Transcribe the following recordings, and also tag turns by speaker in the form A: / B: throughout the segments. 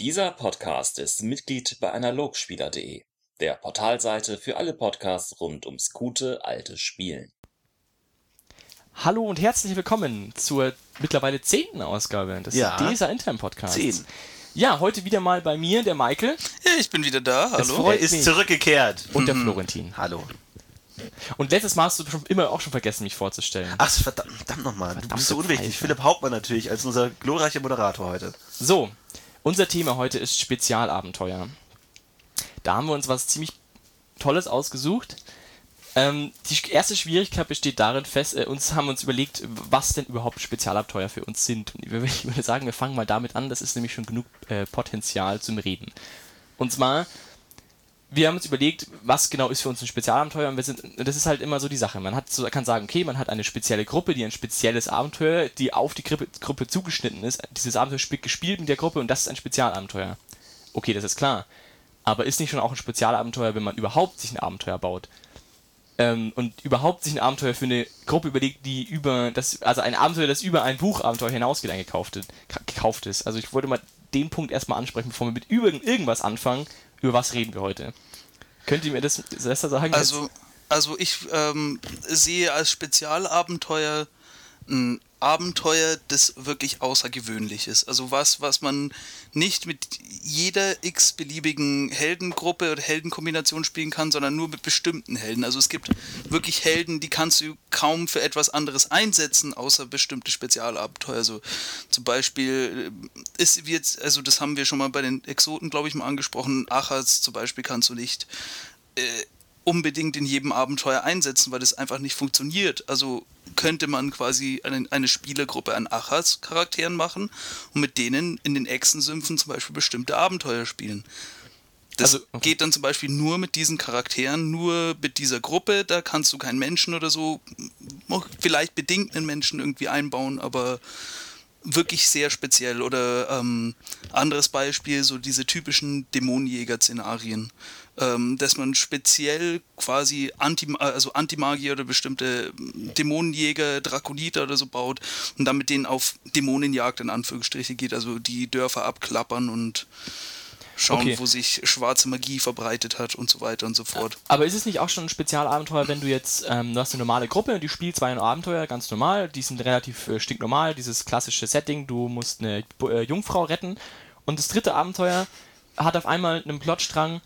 A: Dieser Podcast ist Mitglied bei analogspieler.de, der Portalseite für alle Podcasts rund ums gute alte Spielen.
B: Hallo und herzlich willkommen zur mittlerweile zehnten Ausgabe des
C: Ja.
B: DESA Intern Podcasts.
C: Zehn.
B: Ja, heute wieder mal bei mir, der Michael
D: Ja, ich bin wieder da. Hallo.
C: Er ist
B: mich.
C: zurückgekehrt.
B: und der Florentin.
C: Hallo.
B: Und letztes Mal hast du schon immer auch schon vergessen, mich vorzustellen.
C: Ach, verdammt, verdammt nochmal. Du bist so unwichtig.
B: Pfeife.
C: Philipp Hauptmann natürlich, als unser glorreicher Moderator heute.
B: So, unser Thema heute ist Spezialabenteuer. Da haben wir uns was ziemlich Tolles ausgesucht. Ähm, die erste Schwierigkeit besteht darin, fest, äh, uns haben uns überlegt, was denn überhaupt Spezialabenteuer für uns sind. Und ich würde sagen, wir fangen mal damit an, das ist nämlich schon genug äh, Potenzial zum Reden. Und zwar, wir haben uns überlegt, was genau ist für uns ein Spezialabenteuer und wir sind, das ist halt immer so die Sache. Man hat kann sagen, okay, man hat eine spezielle Gruppe, die ein spezielles Abenteuer, die auf die Gruppe, Gruppe zugeschnitten ist. Dieses Abenteuer spielt gespielt mit der Gruppe und das ist ein Spezialabenteuer. Okay, das ist klar. Aber ist nicht schon auch ein Spezialabenteuer, wenn man überhaupt sich ein Abenteuer baut? Ähm, und überhaupt sich ein Abenteuer für eine Gruppe überlegt, die über das, also ein Abenteuer, das über ein Buchabenteuer hinausgeht, eingekauft gekauft ist. Also ich wollte mal den Punkt erstmal ansprechen, bevor wir mit irgendwas anfangen. Über was reden wir heute? Könnt ihr mir das besser sagen?
D: Also, also ich ähm, sehe als Spezialabenteuer ein Abenteuer, das wirklich außergewöhnlich ist. Also was, was man nicht mit jeder x-beliebigen Heldengruppe oder Heldenkombination spielen kann, sondern nur mit bestimmten Helden. Also es gibt wirklich Helden, die kannst du kaum für etwas anderes einsetzen, außer bestimmte Spezialabenteuer. Also zum Beispiel äh, ist jetzt, also das haben wir schon mal bei den Exoten, glaube ich, mal angesprochen. Achaz zum Beispiel kannst du nicht äh, unbedingt in jedem Abenteuer einsetzen, weil das einfach nicht funktioniert. Also könnte man quasi eine, eine Spielergruppe an Achas-Charakteren machen und mit denen in den Echsensümpfen zum Beispiel bestimmte Abenteuer spielen. Das
B: Also, okay.
D: geht dann zum Beispiel nur mit diesen Charakteren, nur mit dieser Gruppe. Da kannst du keinen Menschen oder so, vielleicht bedingt einen Menschen irgendwie einbauen, aber wirklich sehr speziell. Oder ähm, anderes Beispiel, so diese typischen Dämonenjäger-Szenarien, ähm, dass man speziell quasi Anti also Antimagier oder bestimmte Dämonenjäger, Drakoniter oder so baut und dann mit denen auf Dämonenjagd in Anführungsstriche geht, also die Dörfer abklappern und schauen,
B: Okay.
D: wo sich schwarze Magie verbreitet hat und so weiter und so fort.
B: Aber ist es nicht auch schon ein Spezialabenteuer, wenn du jetzt, ähm, du hast eine normale Gruppe, die spielt zwei Abenteuer, ganz normal, die sind relativ äh, stinknormal, dieses klassische Setting, du musst eine äh, Jungfrau retten und das dritte Abenteuer hat auf einmal einen Plotstrang,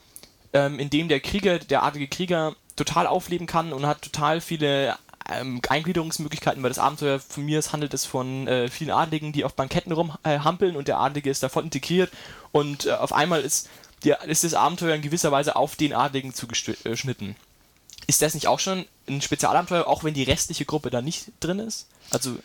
B: ähm, in dem der Krieger, der adlige Krieger total aufleben kann und hat total viele ähm, Eingliederungsmöglichkeiten, weil das Abenteuer von mir es handelt es von äh, vielen Adligen, die auf Banketten rumhampeln äh, und der Adlige ist davon integriert und äh, auf einmal ist, die, ist das Abenteuer in gewisser Weise auf den Adligen zugeschnitten. Ist das nicht auch schon ein Spezialabenteuer, auch wenn die restliche Gruppe da nicht drin ist? Also,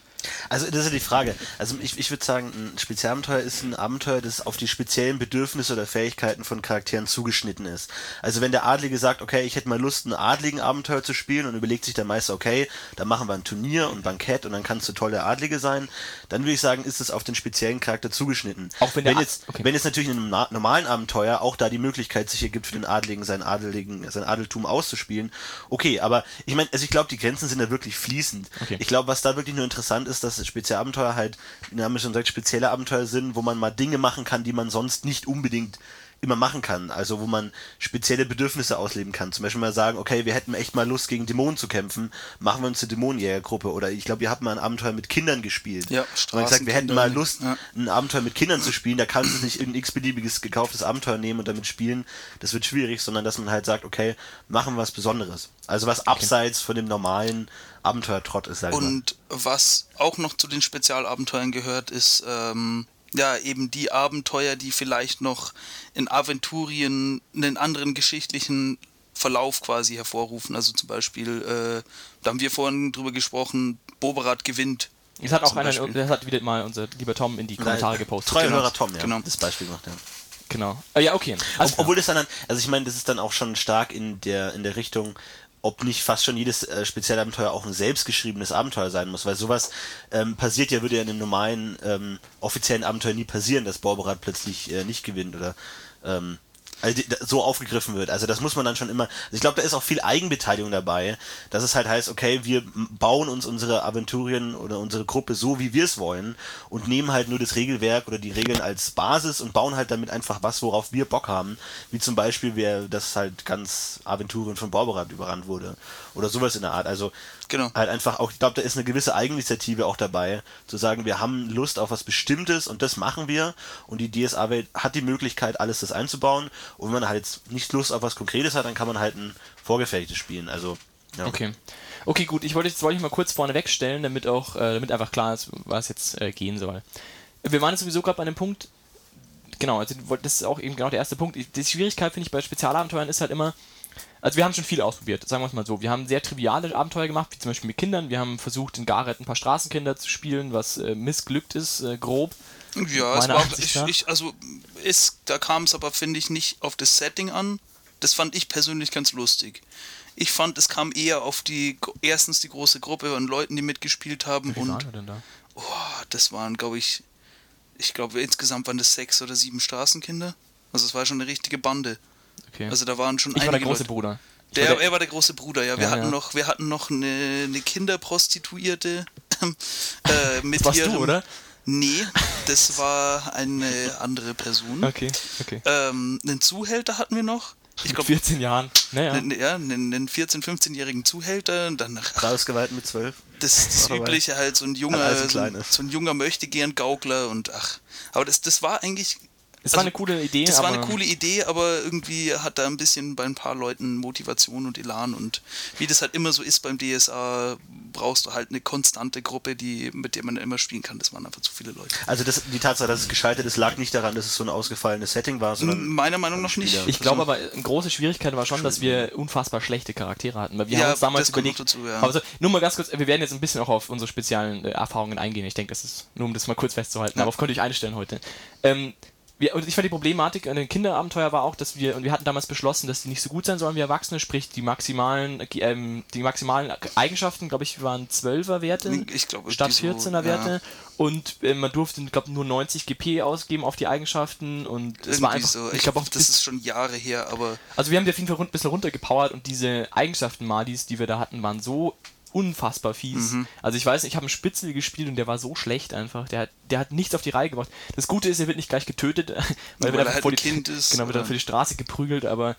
C: Also, das ist ja die Frage. Also, ich, ich würde sagen, ein Spezialabenteuer ist ein Abenteuer, das auf die speziellen Bedürfnisse oder Fähigkeiten von Charakteren zugeschnitten ist. Also, wenn der Adlige sagt, okay, ich hätte mal Lust, ein adligen Abenteuer zu spielen und überlegt sich der Meister, okay, dann machen wir ein Turnier und Bankett und dann kannst du toll der Adlige sein, dann würde ich sagen, ist es auf den speziellen Charakter zugeschnitten.
B: Auch wenn Ad-
C: jetzt,
B: okay.
C: wenn jetzt natürlich in einem normalen Abenteuer auch da die Möglichkeit sich ergibt, für den Adligen sein Adeligen, sein Adeltum auszuspielen, okay, aber ich meine, also ich glaube, die Grenzen sind da wirklich fließend.
B: Okay.
C: Ich glaube, was da wirklich nur interessant ist, dass Spezialabenteuer halt, wie der Name schon sagt, spezielle Abenteuer sind, wo man mal Dinge machen kann, die man sonst nicht unbedingt immer machen kann. Also wo man spezielle Bedürfnisse ausleben kann. Zum Beispiel mal sagen, okay, wir hätten echt mal Lust gegen Dämonen zu kämpfen, machen wir uns eine Dämonenjägergruppe. Oder ich glaube, ihr habt mal ein Abenteuer mit Kindern gespielt.
D: Ja,
C: Und man gesagt, wir hätten mal Lust,
D: ja.
C: ein Abenteuer mit Kindern zu spielen, da kannst du nicht irgendein x-beliebiges gekauftes Abenteuer nehmen und damit spielen. Das wird schwierig, sondern dass man halt sagt, okay, machen wir was Besonderes. Also was abseits von dem normalen Abenteuertrott ist.
D: Und was auch noch zu den Spezialabenteuern gehört, ist ähm, ja eben die Abenteuer, die vielleicht noch in Aventurien einen anderen geschichtlichen Verlauf quasi hervorrufen. Also zum Beispiel, äh, da haben wir vorhin drüber gesprochen, Boberat gewinnt.
B: das hat auch einer, das hat wieder mal unser lieber Tom in die Kommentare gepostet.
C: Treuer
D: Genau.
C: Hörer Tom, ja.
D: Genau.
C: Das Beispiel gemacht, ja.
B: Genau. Äh, ja, okay.
C: Ob, obwohl das dann, also ich meine, das ist dann auch schon stark in der, in der Richtung, ob nicht fast schon jedes äh, Spezialabenteuer auch ein selbstgeschriebenes Abenteuer sein muss, weil sowas ähm, passiert ja, würde ja in einem normalen, ähm, offiziellen Abenteuer nie passieren, dass Borberat plötzlich äh, nicht gewinnt oder ähm, also so aufgegriffen wird. Also das muss man dann schon immer. Also ich glaube, da ist auch viel Eigenbeteiligung dabei, dass es halt heißt, okay, wir bauen uns unsere Aventurien oder unsere Gruppe so, wie wir es wollen und nehmen halt nur das Regelwerk oder die Regeln als Basis und bauen halt damit einfach was, worauf wir Bock haben. Wie zum Beispiel, wer das halt ganz Aventurien von Borberat überrannt wurde oder sowas in der Art. Also
D: Genau.
C: halt einfach auch, ich glaube, da ist eine gewisse Eigeninitiative auch dabei, zu sagen, wir haben Lust auf was Bestimmtes und das machen wir und die DSA-Welt hat die Möglichkeit, alles das einzubauen und wenn man halt jetzt nicht Lust auf was Konkretes hat, dann kann man halt ein vorgefertigtes spielen, also ja.
B: Okay. Okay, gut. Ich wollte jetzt wollte ich mal kurz vorne wegstellen, damit auch, äh, damit einfach klar ist, was jetzt äh, gehen soll. Wir waren jetzt sowieso gerade bei einem Punkt, genau, also das ist auch eben genau der erste Punkt. Die Schwierigkeit, finde ich, bei Spezialabenteuern ist halt immer, also wir haben schon viel ausprobiert, sagen wir es mal so. Wir haben sehr triviale Abenteuer gemacht, wie zum Beispiel mit Kindern. Wir haben versucht, in Gareth ein paar Straßenkinder zu spielen, was äh, missglückt ist, äh, grob.
D: Ja, es war, ich, ich, also ist, da kam es aber, finde ich, nicht auf das Setting an. Das fand ich persönlich ganz lustig. Ich fand, es kam eher auf die, erstens die große Gruppe an Leuten, die mitgespielt haben
B: Wie waren
D: und
B: wir denn da?
D: oh, das waren, glaube ich, ich glaube insgesamt waren das sechs oder sieben Straßenkinder. Also es war schon eine richtige Bande.
B: Okay.
D: Also da waren schon
B: ich war
D: einige
B: der große
D: Leute.
B: Bruder.
D: Der,
B: war der-
D: er war der große Bruder, ja. Wir
B: Ja,
D: hatten
B: ja.
D: noch, wir hatten noch eine, eine Kinderprostituierte äh, mit
B: Das warst
D: ihrem,
B: du, oder?
D: Nee, das war eine andere Person.
B: Okay, okay.
D: Ähm, einen Zuhälter hatten wir noch. Ich
B: Mit
D: glaube,
B: 14 Jahren. Naja.
D: einen, ja, einen, einen 14-, 15-jährigen Zuhälter. Und dann
C: mit zwölf.
D: das, das
C: War
D: übliche halt, so ein junger,
C: er
D: so, ein, so ein junger Möchtegern-Gaukler und ach. Aber das, das war eigentlich.
B: Es war
D: also,
B: eine coole Idee.
D: Das war
B: aber
D: eine coole Idee, aber irgendwie hat da ein bisschen bei ein paar Leuten Motivation und Elan und wie das halt immer so ist beim DSA, brauchst du halt eine konstante Gruppe, die, mit der man immer spielen kann. Das waren einfach zu viele Leute.
C: Also das, die Tatsache, dass es gescheitert ist, lag nicht daran, dass es so ein ausgefallenes Setting war, sondern
D: Meiner Meinung nach nicht.
B: Ich glaube aber, eine große Schwierigkeit war schon, dass wir unfassbar schlechte Charaktere hatten. Weil wir
D: Ja,
B: haben uns damals überlegt.
D: dazu, ja.
B: Aber so, nur mal ganz kurz, wir werden jetzt ein bisschen auch auf unsere speziellen äh, Erfahrungen eingehen. Ich denke, das ist nur um das mal kurz festzuhalten.
D: Ja.
B: Darauf könnt ihr euch einstellen heute. Ähm, wir, und ich fand die Problematik an den Kinderabenteuer war auch, dass wir, und wir hatten damals beschlossen, dass die nicht so gut sein sollen wie Erwachsene, sprich die maximalen, äh, ähm, die maximalen Eigenschaften, glaube ich, waren 12er Werte
D: Ich glaube,
B: statt
D: die so,
B: 14er Werte. Und äh, man durfte, glaube nur 90 GP ausgeben auf die Eigenschaften und es war
D: Irgendwie
B: einfach,
D: so.
B: ich glaube auch
D: das ist schon Jahre her, aber
B: also wir haben die auf jeden Fall ein bisschen runtergepowert und diese Eigenschaften Madis, die wir da hatten, waren so unfassbar fies.
D: Mhm.
B: Also ich weiß, ich habe einen Spitzel gespielt und der war so schlecht einfach. Der hat, der hat nichts auf die Reihe gebracht. Das Gute ist, er wird nicht gleich getötet, weil,
D: Weil er halt
B: vor die,
D: Kind ist,
B: Genau, wird dann für die Straße geprügelt, aber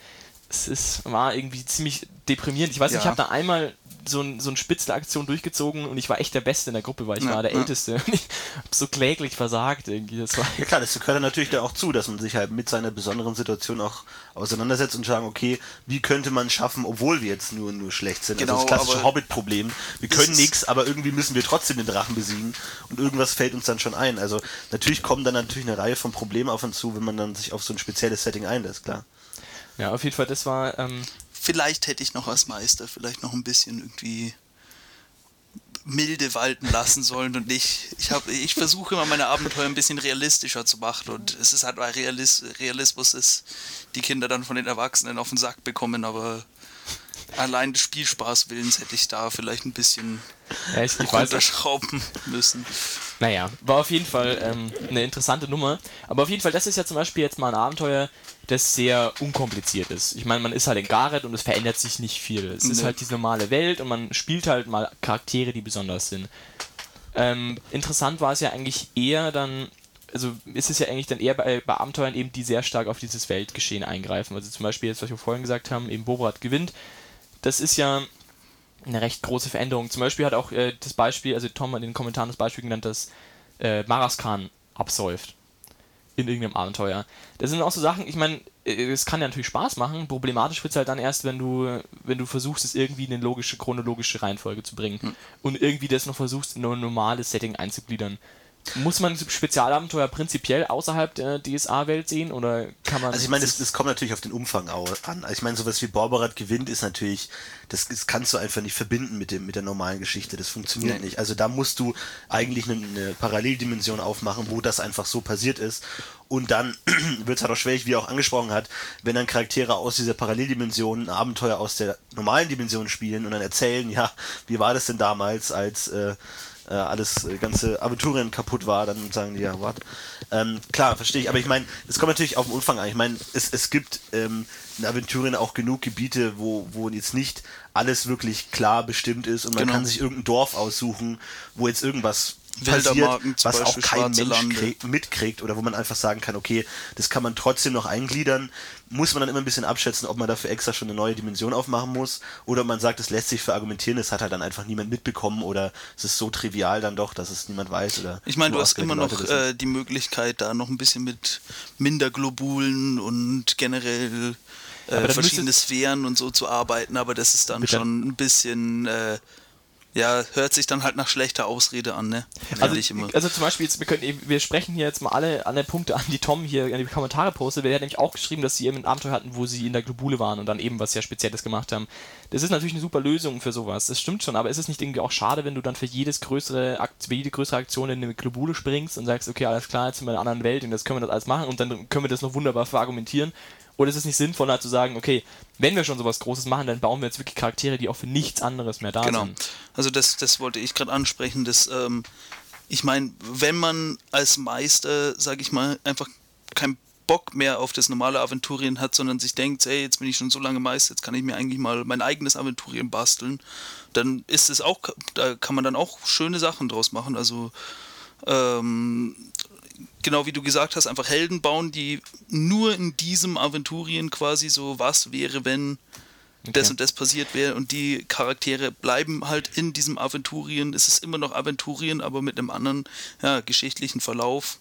B: es ist, war irgendwie ziemlich deprimierend. Ich weiß nicht, ich
D: Ja.
B: habe da einmal so, ein, so eine Spitzelaktion durchgezogen und ich war echt der Beste in der Gruppe, weil ich
D: Ja,
B: war der
D: ja.
B: Älteste. Und ich hab so kläglich versagt irgendwie. Das war
C: Ja klar, das gehört dann natürlich da auch zu, dass man sich halt mit seiner besonderen Situation auch auseinandersetzt und sagen, okay, wie könnte man schaffen, obwohl wir jetzt nur nur schlecht sind.
D: Genau,
C: also das klassische
D: aber
C: Hobbit-Problem. Wir können nichts, aber irgendwie müssen wir trotzdem den Drachen besiegen und irgendwas fällt uns dann schon ein. Also natürlich kommen dann natürlich eine Reihe von Problemen auf uns zu, wenn man dann sich auf so ein spezielles Setting einlässt, klar.
B: ja auf jeden Fall, das war. Ähm,
D: vielleicht hätte ich noch als Meister vielleicht noch ein bisschen irgendwie milde walten lassen sollen und nicht. Ich habe, ich versuche immer meine Abenteuer ein bisschen realistischer zu machen und es ist halt, weil Realis, Realismus ist, die Kinder dann von den Erwachsenen auf den Sack bekommen, aber allein des Spielspaß willens hätte ich da vielleicht ein bisschen
B: ja, ich, ich
D: runterschrauben müssen.
B: Naja, war auf jeden Fall ähm, eine interessante Nummer. Aber auf jeden Fall, das ist ja zum Beispiel jetzt mal ein Abenteuer, das sehr unkompliziert ist. Ich meine, man ist halt in Gareth und es verändert sich nicht viel. Es ist
D: Nee.
B: halt diese normale Welt und man spielt halt mal Charaktere, die besonders sind. Ähm, interessant war es ja eigentlich eher dann, also ist es ja eigentlich dann eher bei, bei Abenteuern eben, die sehr stark auf dieses Weltgeschehen eingreifen. Also zum Beispiel jetzt, was wir vorhin gesagt haben, eben Bobrat gewinnt. Das ist ja eine recht große Veränderung. Zum Beispiel hat auch äh, das Beispiel, also Tom hat in den Kommentaren das Beispiel genannt, dass äh, Maraskan absäuft in irgendeinem Abenteuer. Das sind auch so Sachen, ich meine, äh, es kann ja natürlich Spaß machen. Problematisch wird es halt dann erst, wenn du, wenn du versuchst, es irgendwie in eine logische, chronologische Reihenfolge zu bringen und irgendwie das noch versuchst, in ein normales Setting einzugliedern. Muss man Spezialabenteuer prinzipiell außerhalb der DSA-Welt sehen oder kann man.
C: Also ich meine, das, das kommt natürlich auf den Umfang an. Also ich meine, sowas wie Borberat gewinnt ist natürlich, das, das kannst du einfach nicht verbinden mit dem mit der normalen Geschichte. Das funktioniert
D: Nee.
C: nicht. Also da musst du eigentlich eine, eine Paralleldimension aufmachen, wo das einfach so passiert ist. Und dann wird es halt auch schwierig, wie er auch angesprochen hat, wenn dann Charaktere aus dieser Paralleldimension ein Abenteuer aus der normalen Dimension spielen und dann erzählen, ja, wie war das denn damals, als äh, äh, alles äh, ganze Aventurien kaputt war, dann sagen die ja, what? Ähm, klar, verstehe ich, aber ich meine, es kommt natürlich auf den Umfang an. Ich meine, es, es gibt ähm, in Aventurien auch genug Gebiete, wo, wo jetzt nicht alles wirklich klar bestimmt ist und man
D: Genau.
C: kann sich irgendein Dorf aussuchen, wo jetzt irgendwas passiert, was auch kein Mensch krieg, mitkriegt oder wo man einfach sagen kann, okay, das kann man trotzdem noch eingliedern, muss man dann immer ein bisschen abschätzen, ob man dafür extra schon eine neue Dimension aufmachen muss oder ob man sagt, es lässt sich verargumentieren, das hat halt dann einfach niemand mitbekommen oder es ist so trivial dann doch, dass es niemand weiß oder
D: Ich meine, du hast immer noch äh, die Möglichkeit, da noch ein bisschen mit Minderglobulen und generell äh, verschiedene Sphären und so zu arbeiten, aber das ist dann schon ein bisschen, äh, ja, hört sich dann halt nach schlechter Ausrede an, ne?
B: Also, also zum Beispiel, jetzt, wir, können, eben- wir sprechen hier jetzt mal alle, alle Punkte an, die Tom hier in die Kommentare postet. Der hat nämlich auch geschrieben, dass sie eben ein Abenteuer hatten, wo sie in der Globule waren und dann eben was sehr Spezielles gemacht haben. Das ist natürlich eine super Lösung für sowas. Das stimmt schon, aber ist es nicht irgendwie auch schade, wenn du dann für jedes größere Akt, für jede größere Aktion in eine Globule springst und sagst, okay, alles klar, jetzt sind wir in einer anderen Welt und jetzt können wir das alles machen und dann können wir das noch wunderbar verargumentieren. Oder ist es nicht sinnvoller zu sagen, okay, wenn wir schon sowas Großes machen, dann bauen wir jetzt wirklich Charaktere, die auch für nichts anderes mehr da
D: Genau.
B: sind.
D: Also das, das wollte ich gerade ansprechen, dass ähm, ich meine, wenn man als Meister, sage ich mal, einfach keinen Bock mehr auf das normale Aventurien hat, sondern sich denkt, ey, jetzt bin ich schon so lange Meister, jetzt kann ich mir eigentlich mal mein eigenes Aventurien basteln, dann ist es auch, da kann man dann auch schöne Sachen draus machen. Also ähm, genau wie du gesagt hast, einfach Helden bauen, die nur in diesem Aventurien quasi so, was wäre, wenn das
B: Okay.
D: und das passiert wäre und die Charaktere bleiben halt in diesem Aventurien. Es ist immer noch Aventurien, aber mit einem anderen ja, geschichtlichen Verlauf.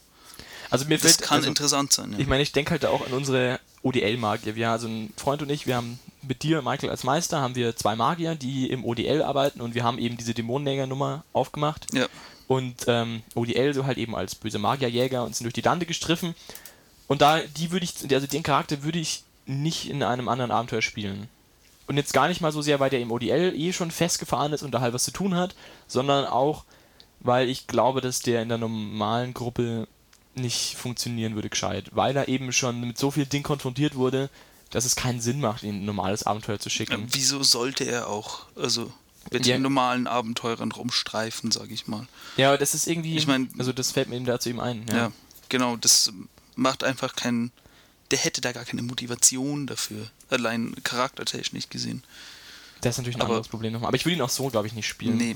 B: Also mir
D: Das
B: fällt,
D: kann
B: also,
D: interessant sein. Ja.
B: Ich meine, ich denke halt auch an unsere ODL-Magier. Wir, also ein Freund und ich, wir haben mit dir, Michael, als Meister, haben wir zwei Magier, die im ODL arbeiten und wir haben eben diese Dämonenjäger-Nummer aufgemacht.
D: ja.
B: Und ähm, ODL so halt eben als böse Magierjäger und sind durch die Lande gestriffen. Und da, die würde ich, also den Charakter würde ich nicht in einem anderen Abenteuer spielen. Und jetzt gar nicht mal so sehr, weil der im ODL eh schon festgefahren ist und da halt was zu tun hat, sondern auch, weil ich glaube, dass der in der normalen Gruppe nicht funktionieren würde gescheit. Weil er eben schon mit so viel Ding konfrontiert wurde, dass es keinen Sinn macht, ihn in ein normales Abenteuer zu schicken.
D: Wieso sollte er auch, also mit
B: Ja.
D: den normalen Abenteurern rumstreifen, sage ich mal.
B: Ja, aber das ist irgendwie,
D: Ich mein-
B: also das fällt mir eben dazu eben ein.
D: Ja. genau, das macht einfach keinen, der hätte da gar keine Motivation dafür, allein charaktertechnisch gesehen.
B: Das ist natürlich ein
D: Aber-
B: anderes Problem nochmal. Aber ich würde ihn auch so, glaube ich, nicht spielen.
D: Nee,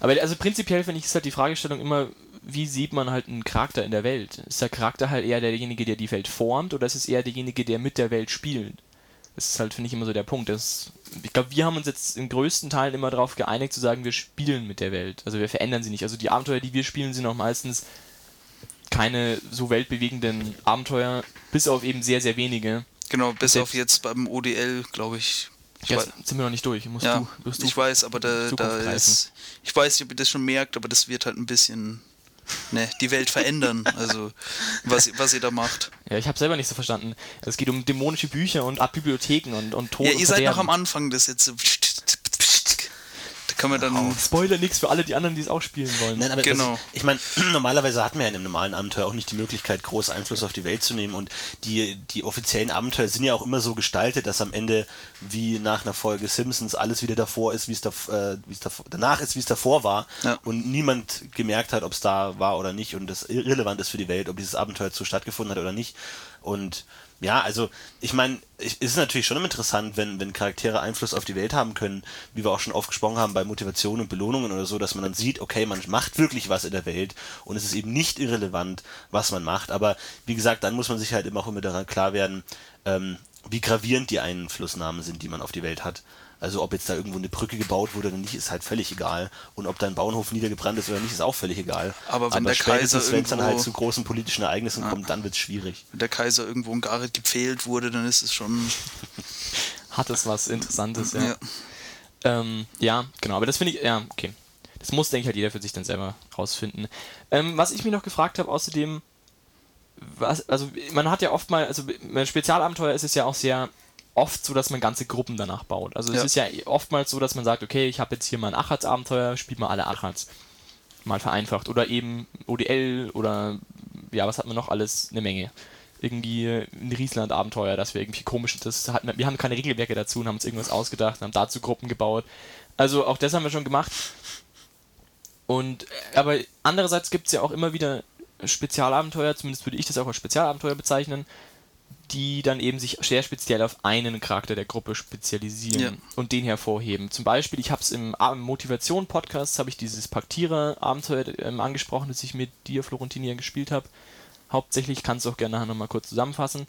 B: Aber also prinzipiell finde ich, ist halt die Fragestellung immer, wie sieht man halt einen Charakter in der Welt? Ist der Charakter halt eher derjenige, der die Welt formt, oder ist es eher derjenige, der mit der Welt spielt? Das ist halt, finde ich, immer so der Punkt. Das, ich glaube, wir haben uns jetzt in größten Teilen immer darauf geeinigt, zu sagen, wir spielen mit der Welt. Also wir verändern sie nicht. Also die Abenteuer, die wir spielen, sind auch meistens keine so weltbewegenden Abenteuer, bis auf eben sehr, sehr wenige.
D: genau, bis
B: Selbst-
D: auf jetzt beim ODL, glaube ich. ich
B: Jetzt
D: wei-
B: sind wir noch nicht durch. Musst
D: ja,
B: du, du
D: ich weiß, aber da, da ist, ich weiß nicht, ob ihr das schon merkt, aber das wird halt ein bisschen, ne, die Welt verändern, also was, ihr- was ihr da macht.
B: Ja, ich habe selber nicht so verstanden. Es geht um dämonische Bücher und Art Bibliotheken und, und Tod
D: Ja, ihr seid noch am Anfang des jetzt kann man dann,
B: Spoiler nix für alle die anderen, die es auch spielen wollen.
C: Nein, aber
D: Genau.
C: das, ich meine, normalerweise hat man ja in einem normalen Abenteuer auch nicht die Möglichkeit, groß Einfluss auf die Welt zu nehmen. Und die, die offiziellen Abenteuer sind ja auch immer so gestaltet, dass am Ende, wie nach einer Folge Simpsons, alles wieder davor ist, wie es, da, äh, wie es davor, danach ist, wie es davor war.
D: Ja.
C: Und niemand gemerkt hat, ob es da war oder nicht. Und das irrelevant ist für die Welt, ob dieses Abenteuer so stattgefunden hat oder nicht. Und ja, also ich meine, es ist natürlich schon interessant, wenn, wenn Charaktere Einfluss auf die Welt haben können, wie wir auch schon oft gesprochen haben bei Motivation und Belohnungen oder so, dass man dann sieht, okay, man macht wirklich was in der Welt und es ist eben nicht irrelevant, was man macht. Aber wie gesagt, dann muss man sich halt immer auch immer daran klar werden, ähm, wie gravierend die Einflussnahmen sind, die man auf die Welt hat. Also ob jetzt da irgendwo eine Brücke gebaut wurde oder nicht, ist halt völlig egal. Und ob da ein Bauernhof niedergebrannt ist oder nicht, ist auch völlig egal.
D: Aber wenn der Kaiser
C: wenn es dann halt zu großen politischen Ereignissen kommt, dann wird es schwierig.
D: wenn der Kaiser irgendwo in Gareth gepfählt wurde, dann ist es schon,
B: Hat es was Interessantes, ja.
D: ja.
B: Ja, ähm, ja genau. Aber das finde ich, ja, okay. Das muss, denke ich, halt jeder für sich dann selber rausfinden. Ähm, was ich mich noch gefragt habe, außerdem, was, also man hat ja oft mal, also bei Spezialabenteuer ist es ja auch sehr oft so, dass man ganze Gruppen danach baut. Also es
D: Ja.
B: ist ja oftmals so, dass man sagt, okay, ich habe jetzt hier mal ein Achatz-Abenteuer, spielt mal alle Achatz. Mal vereinfacht. Oder eben ODL oder ja, was hat man noch alles? Eine Menge. Irgendwie ein Riesland-Abenteuer, dass wir irgendwie komisch, das hatten, wir haben keine Regelwerke dazu und haben uns irgendwas ausgedacht und haben dazu Gruppen gebaut. Also auch das haben wir schon gemacht. Und äh, aber andererseits gibt es ja auch immer wieder Spezialabenteuer, zumindest würde ich das auch als Spezialabenteuer bezeichnen, die dann eben sich sehr speziell auf einen Charakter der Gruppe spezialisieren
D: Ja.
B: und den hervorheben. Zum Beispiel, ich habe es im Motivation-Podcast, habe ich dieses Paktierer-Abenteuer ähm, angesprochen, das ich mit dir, Florentin, hier gespielt habe. Hauptsächlich kannst du auch gerne nachher nochmal kurz zusammenfassen.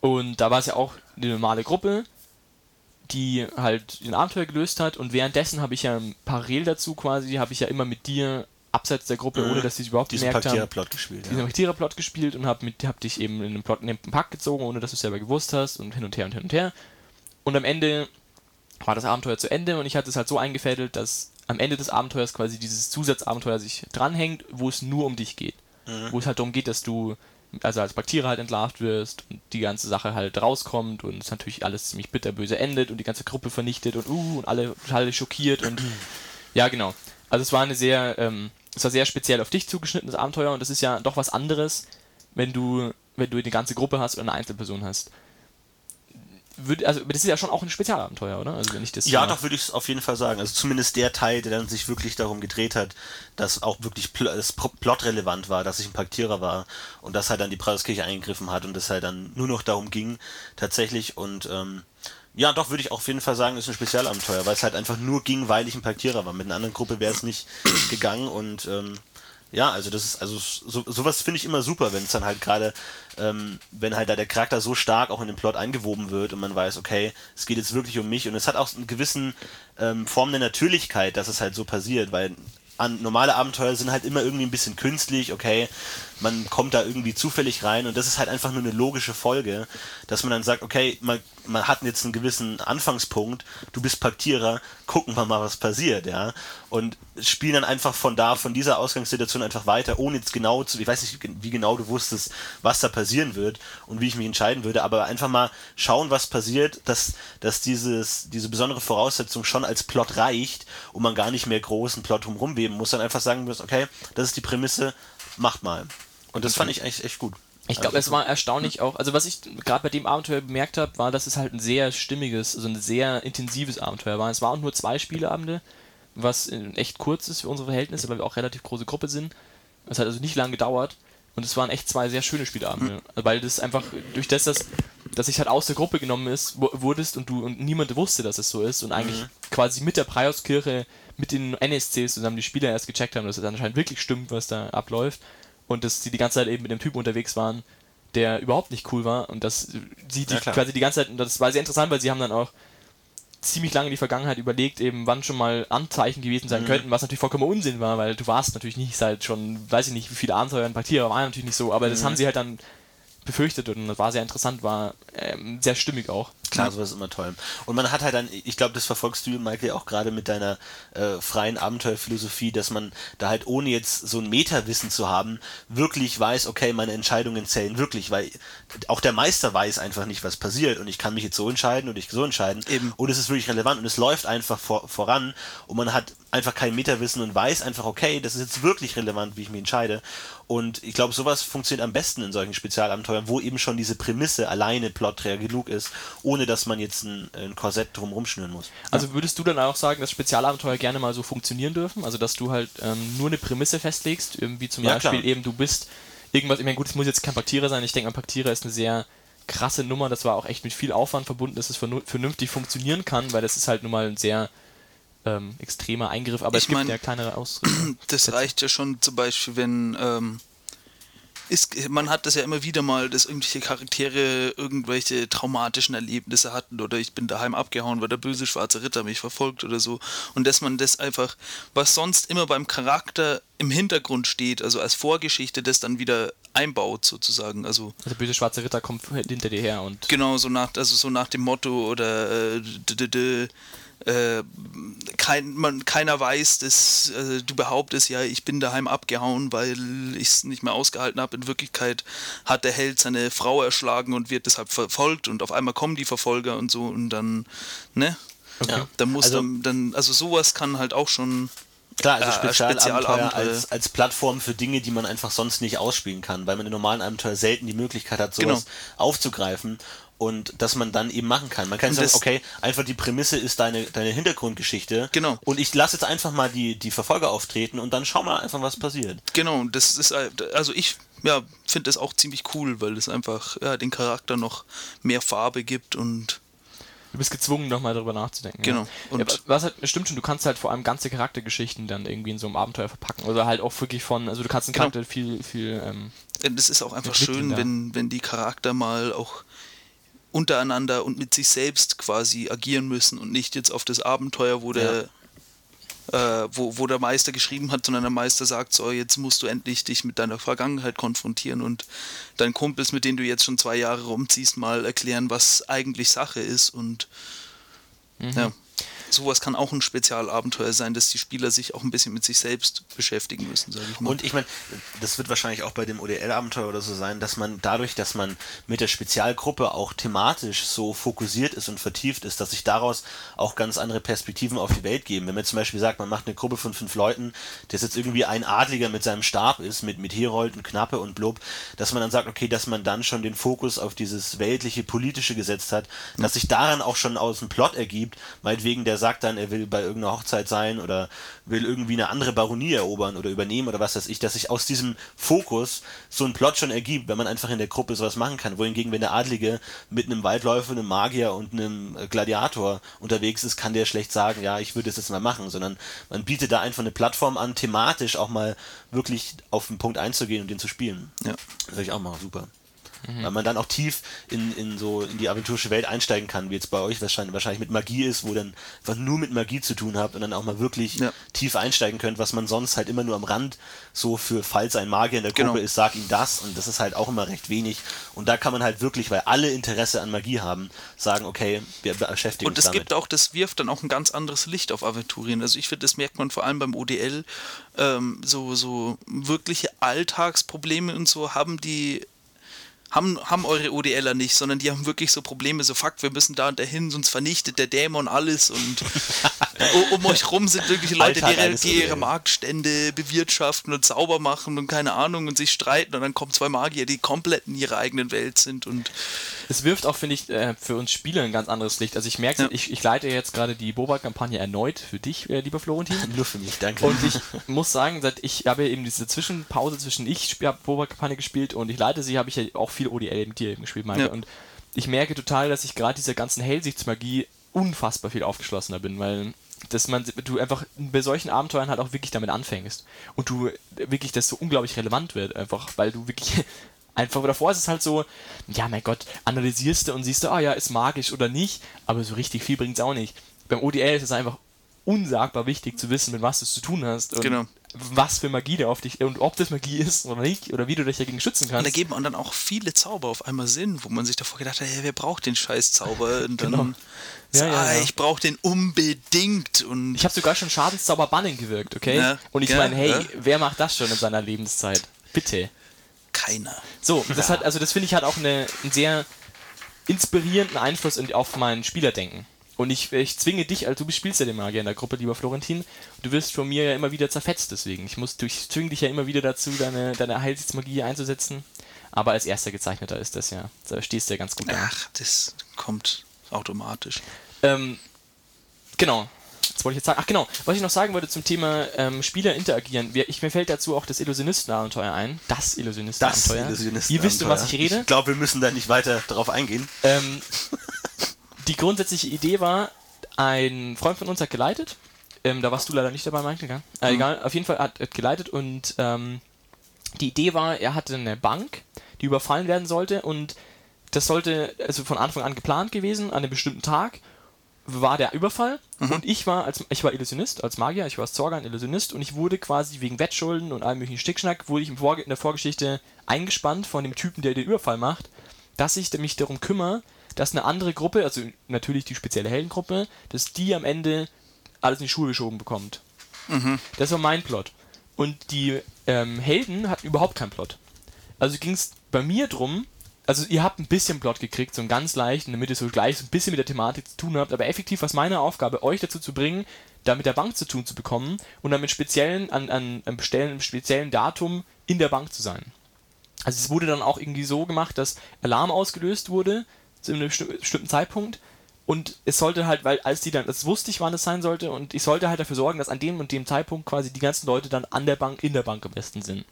B: Und da war es ja auch eine normale Gruppe, die halt den Abenteuer gelöst hat und währenddessen habe ich ja parallel dazu quasi, habe ich ja immer mit dir abseits der Gruppe, ohne dass sie es überhaupt
C: Diesen
B: gemerkt haben,
C: Paktierplot gespielt.
B: diesen
C: Ja.
B: Maktierer-Plot gespielt und hab, mit, hab dich eben in den, Plot, in den Pakt gezogen, ohne dass du es selber gewusst hast und hin und her und hin und her. Und am Ende war das Abenteuer zu Ende und ich hatte es halt so eingefädelt, dass am Ende des Abenteuers quasi dieses Zusatzabenteuer sich dranhängt, wo es nur um dich geht. Wo es halt darum geht, dass du also als Baktierer halt entlarvt wirst und die ganze Sache halt rauskommt und es natürlich alles ziemlich bitterböse endet und die ganze Gruppe vernichtet und uh und alle total schockiert und ja genau. Also es war eine sehr, ähm, es war sehr speziell auf dich zugeschnittenes Abenteuer und das ist ja doch was anderes, wenn du, wenn du eine ganze Gruppe hast oder eine Einzelperson hast. Würde, also das ist ja schon auch ein Spezialabenteuer, oder? Also wenn ich das
C: Ja,
B: mal-
C: doch, würde ich es auf jeden Fall sagen. Also zumindest der Teil, der dann sich wirklich darum gedreht hat, dass auch wirklich pl es plotrelevant war, dass ich ein Paktierer war und dass halt dann die Preiskirche eingegriffen hat und es halt dann nur noch darum ging, tatsächlich. Und ähm, ja, doch, würde ich auf jeden Fall sagen, ist ein Spezialabenteuer, weil es halt einfach nur ging, weil ich ein Paktierer war. Mit einer anderen Gruppe wäre es nicht gegangen und ähm, ja, also das ist, also so, sowas finde ich immer super, wenn es dann halt gerade, ähm, wenn halt da der Charakter so stark auch in den Plot eingewoben wird und man weiß, okay, es geht jetzt wirklich um mich und es hat auch einen gewissen ähm, Form der Natürlichkeit, dass es halt so passiert, weil an, normale Abenteuer sind halt immer irgendwie ein bisschen künstlich, okay, man kommt da irgendwie zufällig rein und das ist halt einfach nur eine logische Folge, dass man dann sagt, okay, man, man hat jetzt einen gewissen Anfangspunkt, du bist Paktierer, gucken wir mal, was passiert, ja, und spielen dann einfach von da, von dieser Ausgangssituation einfach weiter, ohne jetzt genau zu, ich weiß nicht, wie genau du wusstest, was da passieren wird und wie ich mich entscheiden würde, aber einfach mal schauen, was passiert, dass, dass dieses, diese besondere Voraussetzung schon als Plot reicht und man gar nicht mehr großen Plot drumherum weben muss, dann einfach sagen muss, okay, das ist die Prämisse, macht mal. Und das fand ich echt, echt gut.
B: Ich glaube, es war erstaunlich auch, also was ich gerade bei dem Abenteuer bemerkt habe, war, dass es halt ein sehr stimmiges, also ein sehr intensives Abenteuer war. Es waren nur zwei Spieleabende, was äh, echt kurz ist für unsere Verhältnisse, weil wir auch relativ große Gruppe sind. Es hat also nicht lange gedauert und es waren echt zwei sehr schöne Spieleabende, weil das einfach durch das, dass, dass ich halt aus der Gruppe genommen ist, wu- wurdest und du und niemand wusste, dass es so ist und eigentlich quasi mit der Preiskirche, mit den NSCs zusammen die Spieler erst gecheckt haben, dass es anscheinend wirklich stimmt, was da abläuft und dass sie die ganze Zeit eben mit dem Typen unterwegs waren, der überhaupt nicht cool war und dass sie die
C: Ja,
B: quasi die ganze Zeit, und das war sehr interessant, weil sie haben dann auch ziemlich lange in die Vergangenheit überlegt, eben wann schon mal Anzeichen gewesen
C: Mhm.
B: sein könnten, was natürlich vollkommen Unsinn war, weil du warst natürlich nicht seit schon, weiß ich nicht, wie viele Abenteuer und Paktierer waren natürlich nicht so, aber
C: Mhm.
B: das haben sie halt dann befürchtet und das war sehr interessant, war ähm, sehr stimmig auch.
C: Klar, sowas ist immer toll. Und man hat halt dann, ich glaube, das verfolgst du, Michael, auch gerade mit deiner äh, freien Abenteuerphilosophie, dass man da halt ohne jetzt so ein Meta-Wissen zu haben, wirklich weiß, okay, meine Entscheidungen zählen wirklich, weil auch der Meister weiß einfach nicht, was passiert. Und ich kann mich jetzt so entscheiden und ich so entscheiden.
D: Eben.
C: und es ist wirklich relevant und es läuft einfach vor, voran. Und man hat einfach kein Meta-Wissen und weiß einfach, okay, das ist jetzt wirklich relevant, wie ich mich entscheide. Und ich glaube, sowas funktioniert am besten in solchen Spezialabenteuern, wo eben schon diese Prämisse alleine Plotträger genug ist, ohne dass man jetzt ein, ein Korsett drum rumschnüren muss.
B: Also würdest du dann auch sagen, dass Spezialabenteuer gerne mal so funktionieren dürfen? Also dass du halt ähm, nur eine Prämisse festlegst, irgendwie zum
C: Ja,
B: Beispiel
C: klar.
B: eben du bist irgendwas, ich meine gut, es muss jetzt kein Paktierer sein, ich denke mal Paktierer ist eine sehr krasse Nummer, das war auch echt mit viel Aufwand verbunden, dass es vernünftig funktionieren kann, weil das ist halt nun mal ein sehr ähm, extremer Eingriff, aber
D: Ich
B: es gibt
D: mein,
B: ja kleinere Ausrichtungen.
D: Das reicht ja schon zum Beispiel, wenn ähm, ist, man hat das ja immer wieder mal, dass irgendwelche Charaktere irgendwelche traumatischen Erlebnisse hatten oder ich bin daheim abgehauen, weil der böse schwarze Ritter mich verfolgt oder so. Und dass man das einfach, was sonst immer beim Charakter im Hintergrund steht, also als Vorgeschichte, das dann wieder einbaut sozusagen. Also
B: Also böse schwarze Ritter kommt hinter dir her und
D: Genau, so nach, also so nach dem Motto oder äh, äh, kein, man, keiner weiß, dass äh, du behauptest, ja, ich bin daheim abgehauen, weil ich es nicht mehr ausgehalten habe. In Wirklichkeit hat der Held seine Frau erschlagen und wird deshalb verfolgt und auf einmal kommen die Verfolger und so und dann, ne?
B: Okay.
C: Ja.
D: Dann muss
C: Also-
D: dann, dann, also sowas kann halt auch schon
C: Klar, also
D: äh,
C: Spezialabenteuer als, als Plattform für Dinge, die man einfach sonst nicht ausspielen kann, weil man in normalen Abenteuer selten die Möglichkeit hat, sowas aufzugreifen und dass man dann eben machen kann. Man kann
D: Und
C: sagen,
D: das-
C: okay, einfach die Prämisse ist deine, deine Hintergrundgeschichte
D: Genau.
C: und ich lasse jetzt einfach mal die, die Verfolger auftreten und dann schau mal einfach, was passiert.
D: Genau, das ist äh, also ich ja, finde das auch ziemlich cool, weil es einfach ja, den Charakter noch mehr Farbe gibt und
B: Du bist gezwungen, nochmal darüber nachzudenken.
D: Genau.
B: Ja.
D: Und-
B: ja, was halt, stimmt schon, du kannst halt vor allem ganze Charaktergeschichten dann irgendwie in so einem Abenteuer verpacken. Oder halt auch wirklich von, also du kannst einen
D: Genau.
B: Charakter viel, viel, ähm,
D: es ist auch einfach schön, wenn, wenn die Charakter mal auch untereinander und mit sich selbst quasi agieren müssen und nicht jetzt auf das Abenteuer, wo der äh, wo, wo der Meister geschrieben hat, sondern der Meister sagt, so, jetzt musst du endlich dich mit deiner Vergangenheit konfrontieren und deinen Kumpels, mit denen du jetzt schon zwei Jahre rumziehst, mal erklären, was eigentlich Sache ist und ja, sowas kann auch ein Spezialabenteuer sein, dass die Spieler sich auch ein bisschen mit sich selbst beschäftigen müssen, sage ich mal.
C: Und ich meine, das wird wahrscheinlich auch bei dem ODL-Abenteuer oder so sein, dass man dadurch, dass man mit der Spezialgruppe auch thematisch so fokussiert ist und vertieft ist, dass sich daraus auch ganz andere Perspektiven auf die Welt geben. Wenn man zum Beispiel sagt, man macht eine Gruppe von fünf Leuten, das jetzt irgendwie ein Adliger mit seinem Stab ist, mit, mit Herold und Knappe und Blub, dass man dann sagt, okay, dass man dann schon den Fokus auf dieses weltliche, politische gesetzt hat, dass sich daran auch schon aus dem Plot ergibt, meinetwegen der sagt dann, er will bei irgendeiner Hochzeit sein oder will irgendwie eine andere Baronie erobern oder übernehmen oder was weiß ich, dass sich aus diesem Fokus so ein Plot schon ergibt, wenn man einfach in der Gruppe sowas machen kann. Wohingegen, wenn der Adlige mit einem Waldläufer, einem Magier und einem Gladiator unterwegs ist, kann der schlecht sagen, ja, ich würde das jetzt mal machen, sondern man bietet da einfach eine Plattform an, thematisch auch mal wirklich auf den Punkt einzugehen und den zu spielen.
D: Ja.
C: Das finde ich auch mal super. Weil man dann auch tief in, in so in die aventurische Welt einsteigen kann, wie jetzt bei euch wahrscheinlich, wahrscheinlich mit Magie ist, wo dann einfach nur mit Magie zu tun habt und dann auch mal wirklich
D: Ja.
C: tief einsteigen könnt, was man sonst halt immer nur am Rand so für, falls ein Magier in der Gruppe
D: Genau.
C: ist, sag ihm das und das ist halt auch immer recht wenig und da kann man halt wirklich, weil alle Interesse an Magie haben, sagen, okay, wir beschäftigen
D: Und
C: uns
D: es
C: damit.
D: gibt auch, das wirft dann auch ein ganz anderes Licht auf Aventurien. Also ich finde, das merkt man vor allem beim ODL. Ähm, so, so wirkliche Alltagsprobleme und so haben die haben, haben eure ODLer nicht, sondern die haben wirklich so Probleme, so fuck, wir müssen da und dahin, sonst vernichtet der Dämon alles und um euch rum sind wirklich Leute, die,
C: Alltag
D: die ihre. Marktstände bewirtschaften und sauber machen und keine Ahnung und sich streiten und dann kommen zwei Magier, die komplett in ihrer eigenen Welt sind und
B: Es wirft auch, finde ich, äh, für uns Spieler ein ganz anderes Licht. Also ich merke,
D: Ja.
B: ich, ich leite jetzt gerade die Boba-Kampagne erneut für dich, äh, lieber Florentin.
C: Nur für mich, danke.
B: Und ich muss sagen, seit ich habe eben diese Zwischenpause zwischen ich habe Boba-Kampagne gespielt und ich leite sie, habe ich ja auch viel ODL mit dir eben gespielt, Maike.
D: Ja.
B: Und ich merke total, dass ich gerade dieser ganzen Hellsichtsmagie unfassbar viel aufgeschlossener bin, weil dass man du einfach bei solchen Abenteuern halt auch wirklich damit anfängst und du wirklich das so unglaublich relevant wird einfach, weil du wirklich einfach davor ist es halt so, ja mein Gott, analysierst du und siehst du, ah ja, ist magisch oder nicht, aber so richtig viel bringt's auch nicht. Beim ODL ist es einfach unsagbar wichtig zu wissen, mit was du es zu tun hast und
D: Genau.
B: was für Magie da auf dich und ob das Magie ist oder nicht oder wie du dich dagegen schützen
D: Und da
B: kannst.
D: geben dann auch viele Zauber auf einmal Sinn, wo man sich davor gedacht hat, hey, wer braucht den scheiß Zauber? Und dann,
B: Genau. Ja, ja,
D: ah,
B: ja.
D: ich brauche den unbedingt. Und
B: Ich habe sogar schon Schadenszauber bannen gewirkt, okay?
D: Ja,
B: und ich
D: ja,
B: meine, hey,
D: ja.
B: wer macht das schon in seiner Lebenszeit? Bitte.
D: Keiner.
B: So, das hat, also das finde ich hat auch eine, einen sehr inspirierenden Einfluss in, auf mein Spielerdenken. Und ich, ich zwinge dich, also du spielst ja den Magier in der Gruppe, lieber Florentin, du wirst von mir ja immer wieder zerfetzt deswegen. Ich muss, ich zwinge dich ja immer wieder dazu, deine, deine Heilsmagie einzusetzen. Aber als erster Gezeichneter ist das ja, da stehst du ja ganz gut da.
D: Ach, das kommt automatisch.
B: Ähm, genau. Was wollte ich jetzt sagen? Ach genau, was ich noch sagen wollte zum Thema ähm, Spieler interagieren. Ich, mir fällt dazu auch das Illusionistenabenteuer ein. Das
C: das
B: Illusionistenabenteuer.
C: Illusionisten
B: Ihr wisst, um was ich rede.
C: Ich glaube, wir müssen da nicht weiter drauf eingehen.
B: Ähm, die grundsätzliche Idee war, ein Freund von uns hat geleitet. Ähm, da warst du leider nicht dabei, Michael. Gell? Äh, Egal, auf jeden Fall hat er geleitet und ähm, die Idee war, er hatte eine Bank, die überfallen werden sollte und das sollte also von Anfang an geplant gewesen, an einem bestimmten Tag war der Überfall und ich war als ich war Illusionist, als Magier, ich war als Zorgan Illusionist und ich wurde quasi wegen Wettschulden und allem möglichen Stickschnack, wurde ich in der Vorgeschichte eingespannt von dem Typen, der den Überfall macht, dass ich mich darum kümmere, dass eine andere Gruppe, also natürlich die spezielle Heldengruppe, dass die am Ende alles in die Schuhe geschoben bekommt. Das war mein Plot. Und die ähm, Helden hatten überhaupt keinen Plot. Also ging es bei mir drum, also ihr habt ein bisschen Plot gekriegt, so ein ganz leicht, damit ihr so gleich so ein bisschen mit der Thematik zu tun habt, aber effektiv war es meine Aufgabe, euch dazu zu bringen, da mit der Bank zu tun zu bekommen und dann mit speziellen, an, an, an Stellen, einem speziellen Datum in der Bank zu sein. Also es wurde dann auch irgendwie so gemacht, dass Alarm ausgelöst wurde zu einem besti- bestimmten Zeitpunkt und es sollte halt, weil als die dann, das wusste ich, wann es sein sollte und ich sollte halt dafür sorgen, dass an dem und dem Zeitpunkt quasi die ganzen Leute dann an der Bank, in der Bank am besten sind.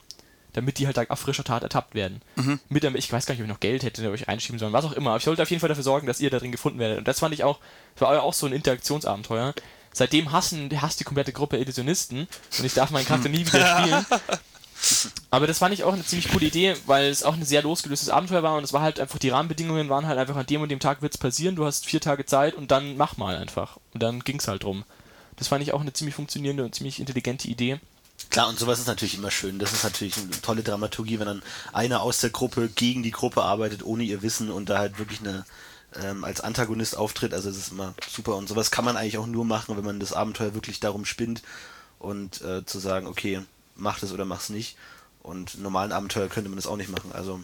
B: Damit die halt da auf frischer Tat ertappt werden. Mit damit, ich weiß gar nicht, ob ich noch Geld hätte, euch einschieben sollen, was auch immer. Aber ich sollte auf jeden Fall dafür sorgen, dass ihr da drin gefunden werdet. Und das fand ich auch, das war auch so ein Interaktionsabenteuer. Seitdem hassen, hasst die komplette Gruppe Illusionisten und ich darf meinen Charakter nie wieder spielen. Aber das fand ich auch eine ziemlich coole Idee, weil es auch ein sehr losgelöstes Abenteuer war und es war halt einfach, die Rahmenbedingungen waren halt einfach an dem und dem Tag wird's passieren, du hast vier Tage Zeit und dann mach mal einfach. Und dann ging's halt drum. Das fand ich auch eine ziemlich funktionierende und ziemlich intelligente Idee.
C: Klar, und sowas ist natürlich immer schön. Das ist natürlich eine tolle Dramaturgie, wenn dann einer aus der Gruppe gegen die Gruppe arbeitet, ohne ihr Wissen und da halt wirklich eine ähm, als Antagonist auftritt. Also das ist immer super. Und sowas kann man eigentlich auch nur machen, wenn man das Abenteuer wirklich darum spinnt und äh, zu sagen, okay, mach das oder mach's nicht. Und normalen Abenteuer könnte man das auch nicht machen. Also